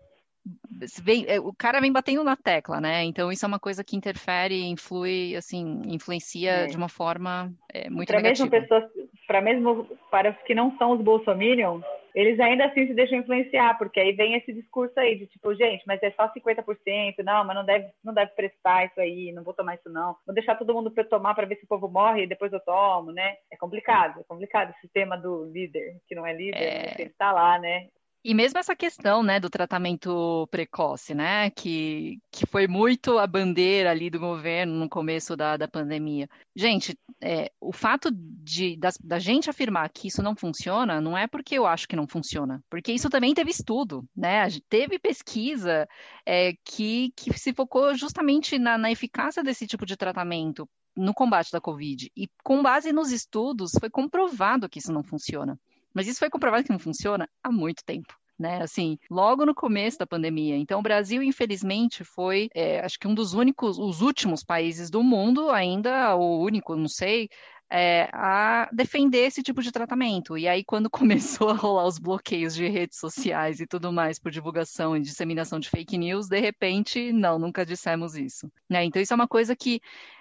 Vem, é, o cara vem batendo na tecla, né? Então isso é uma coisa que interfere, influi, assim, influencia é. de uma forma é, muito pra negativa. Mesmo pessoas, para mesmo para os que não são os bolsominions, eles ainda assim se deixam influenciar, porque aí vem esse discurso aí de tipo, gente, mas é só 50%, não, mas não deve, não deve prestar isso aí, não vou tomar isso não. Vou deixar todo mundo para tomar para ver se o povo morre e depois eu tomo, né? É complicado, é complicado esse tema do líder, que não é líder, é... ele está lá, né? E mesmo essa questão, né, do tratamento precoce, né, que, que foi muito a bandeira ali do governo no começo da, da pandemia. Gente, é, o fato de da, da, gente afirmar que isso não funciona, não é porque eu acho que não funciona, porque isso também teve estudo, né, teve pesquisa é, que, que se focou justamente na, na eficácia desse tipo de tratamento no combate da Covid. E com base nos estudos, foi comprovado que isso não funciona. Mas isso foi comprovado que não funciona há muito tempo. né? Assim, logo no começo da pandemia. Então, o Brasil, infelizmente, foi, é, acho que um dos únicos, os últimos países do mundo, ainda o único, não sei, é, a defender esse tipo de tratamento. E aí, quando começou a rolar os bloqueios de redes sociais e tudo mais por divulgação e disseminação de fake news, de repente, não, nunca dissemos isso. Né? Então, isso é uma coisa que,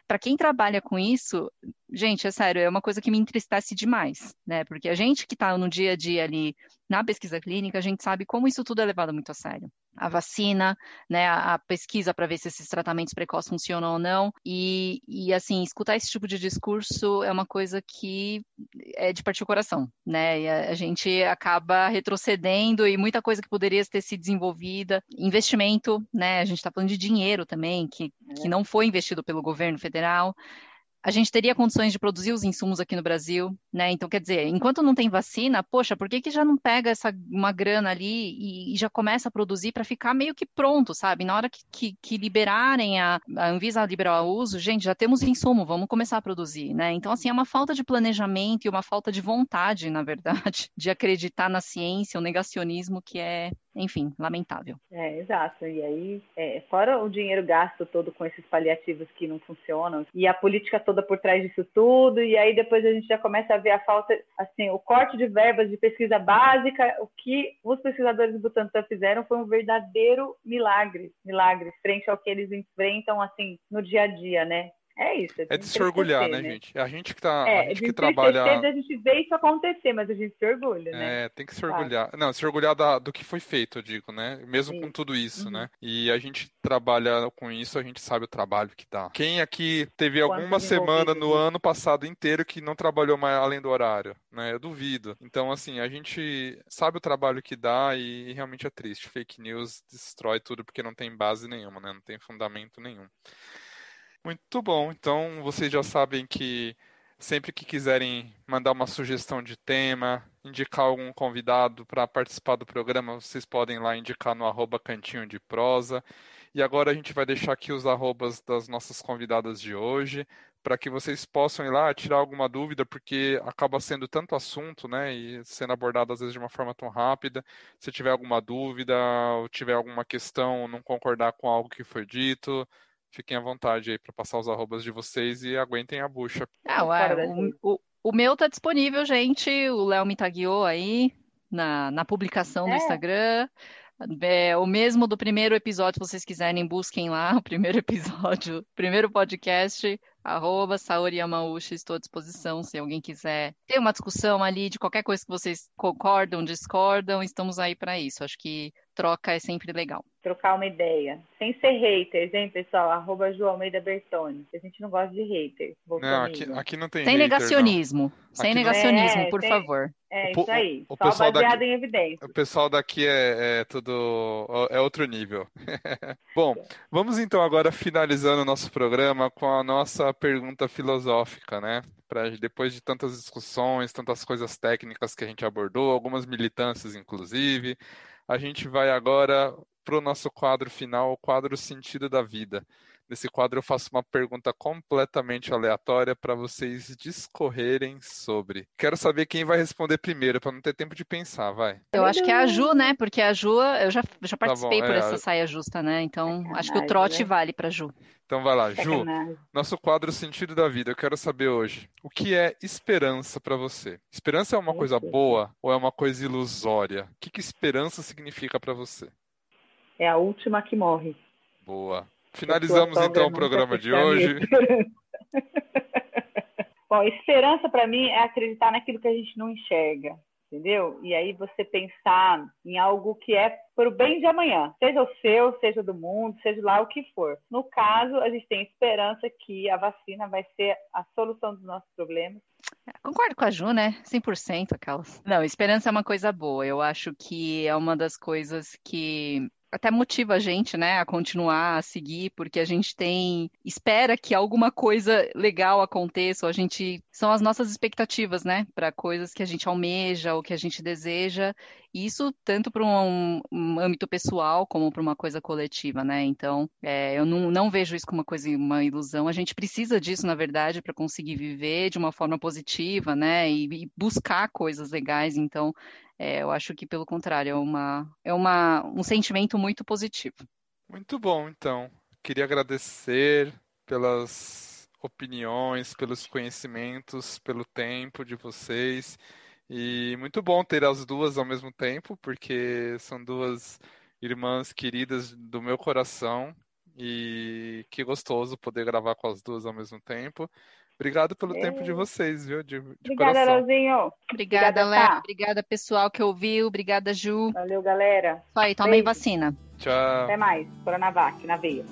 para quem trabalha com isso, gente, é sério, é uma coisa que me entristece demais, né? Porque a gente que está no dia a dia ali na pesquisa clínica, a gente sabe como isso tudo é levado muito a sério a vacina, né, a, a pesquisa para ver se esses tratamentos precoces funcionam ou não. E, e, assim, escutar esse tipo de discurso é uma coisa que é de partir o coração, né? E a, a gente acaba retrocedendo e muita coisa que poderia ter sido desenvolvida. Investimento, né? A gente está falando de dinheiro também, que, que é. não foi investido pelo governo federal a gente teria condições de produzir os insumos aqui no Brasil, né? Então, quer dizer, enquanto não tem vacina, poxa, por que, que já não pega essa uma grana ali e, e já começa a produzir para ficar meio que pronto, sabe? Na hora que, que, que liberarem a, a Anvisa liberar o uso, gente, já temos insumo, vamos começar a produzir, né? Então, assim, é uma falta de planejamento e uma falta de vontade, na verdade, de acreditar na ciência, o negacionismo que é enfim, lamentável. É, exato. E aí, é, fora o dinheiro gasto todo com esses paliativos que não funcionam, e a política toda por trás disso tudo, e aí depois a gente já começa a ver a falta, assim, o corte de verbas de pesquisa básica, o que os pesquisadores do Butantan fizeram foi um verdadeiro milagre, milagre, frente ao que eles enfrentam, assim, no dia a dia, né? É isso. É de se orgulhar, né, né, gente? A gente que tá. É, a gente que trabalha. A gente vê isso acontecer, mas a gente se orgulha, né? É, tem que se orgulhar. Não, se orgulhar da, do que foi feito, eu digo, né? Mesmo Sim. com tudo isso, uhum. né? E a gente trabalha com isso, a gente sabe o trabalho que dá. Quem aqui teve Quanto alguma semana no ano passado inteiro que não trabalhou mais além do horário, né? Eu duvido. Então, assim, a gente sabe o trabalho que dá e realmente é triste. Fake news destrói tudo porque não tem base nenhuma, né? Não tem fundamento nenhum. Muito bom. Então vocês já sabem que sempre que quiserem mandar uma sugestão de tema, indicar algum convidado para participar do programa, vocês podem lá indicar no arroba cantinho de prosa. E agora a gente vai deixar aqui os arrobas das nossas convidadas de hoje, para que vocês possam ir lá tirar alguma dúvida, porque acaba sendo tanto assunto, né, e sendo abordado às vezes de uma forma tão rápida. Se tiver alguma dúvida, ou tiver alguma questão, não concordar com algo que foi dito, Fiquem à vontade aí para passar os arrobas de vocês e aguentem a bucha. Ah, ué, o, o, o, meu tá disponível, gente. O Léo me tagueou aí na, na publicação é. do Instagram. É, o mesmo do primeiro episódio, se vocês quiserem, busquem lá o primeiro episódio, primeiro podcast, arroba Saori Yamauchi, estou à disposição se alguém quiser ter uma discussão ali de qualquer coisa que vocês concordam, discordam, estamos aí para isso. Acho que troca é sempre legal. Trocar uma ideia. Sem ser haters, hein, pessoal? Arroba Ju Almeida Bertone. A gente não gosta de haters. Não, aqui, aqui, não tem Sem hater, negacionismo. Não. Sem aqui negacionismo, é, por tem... favor. É isso aí. O, o Só baseado daqui, em evidência. O pessoal daqui é, é tudo. É outro nível. Bom, vamos então agora finalizando o nosso programa com a nossa pergunta filosófica, né? Pra, depois de tantas discussões, tantas coisas técnicas que a gente abordou, algumas militâncias, inclusive. A gente vai agora para o nosso quadro final, o quadro Sentido da Vida. Nesse quadro eu faço uma pergunta completamente aleatória para vocês discorrerem sobre. Quero saber quem vai responder primeiro, para não ter tempo de pensar, vai. Eu acho que é a Ju, né? Porque a Ju, eu já, já participei tá por é, essa saia justa, né? Então, acho que o trote né? vale para Ju. Então vai lá, Ju. Nosso quadro Sentido da Vida. Eu quero saber hoje, o que é esperança para você? Esperança é uma coisa boa ou é uma coisa ilusória? O que, que esperança significa para você? É a última que morre. Boa. Finalizamos então o programa de hoje. Bom, esperança para mim é acreditar naquilo que a gente não enxerga, entendeu? E aí você pensar em algo que é para o bem de amanhã, seja o seu, seja do mundo, seja lá o que for. No caso, a gente tem esperança que a vacina vai ser a solução dos nossos problemas. Concordo com a Ju, né? 100% aquelas. Não, esperança é uma coisa boa. Eu acho que é uma das coisas que até motiva a gente, né, a continuar a seguir, porque a gente tem espera que alguma coisa legal aconteça, ou a gente são as nossas expectativas, né, para coisas que a gente almeja ou que a gente deseja, isso tanto para um, um, âmbito pessoal como para uma coisa coletiva, né? Então, é, eu não, não vejo isso como uma coisa, uma ilusão. A gente precisa disso, na verdade, para conseguir viver de uma forma positiva, né, e, e buscar coisas legais. Então, É, eu acho que, pelo contrário, é, uma, é uma, um sentimento muito positivo. Muito bom, então. Queria agradecer pelas opiniões, pelos conhecimentos, pelo tempo de vocês. E muito bom ter as duas ao mesmo tempo, porque são duas irmãs queridas do meu coração. E que gostoso poder gravar com as duas ao mesmo tempo. Obrigado pelo é. tempo de vocês, viu? De, de Obrigada. Leozinho. Obrigada, Léo. Obrigada, pessoal que ouviu. Obrigada, Ju. Valeu, galera. Só aí, tomem vacina. Tchau. Até mais. Coronavac, na veia.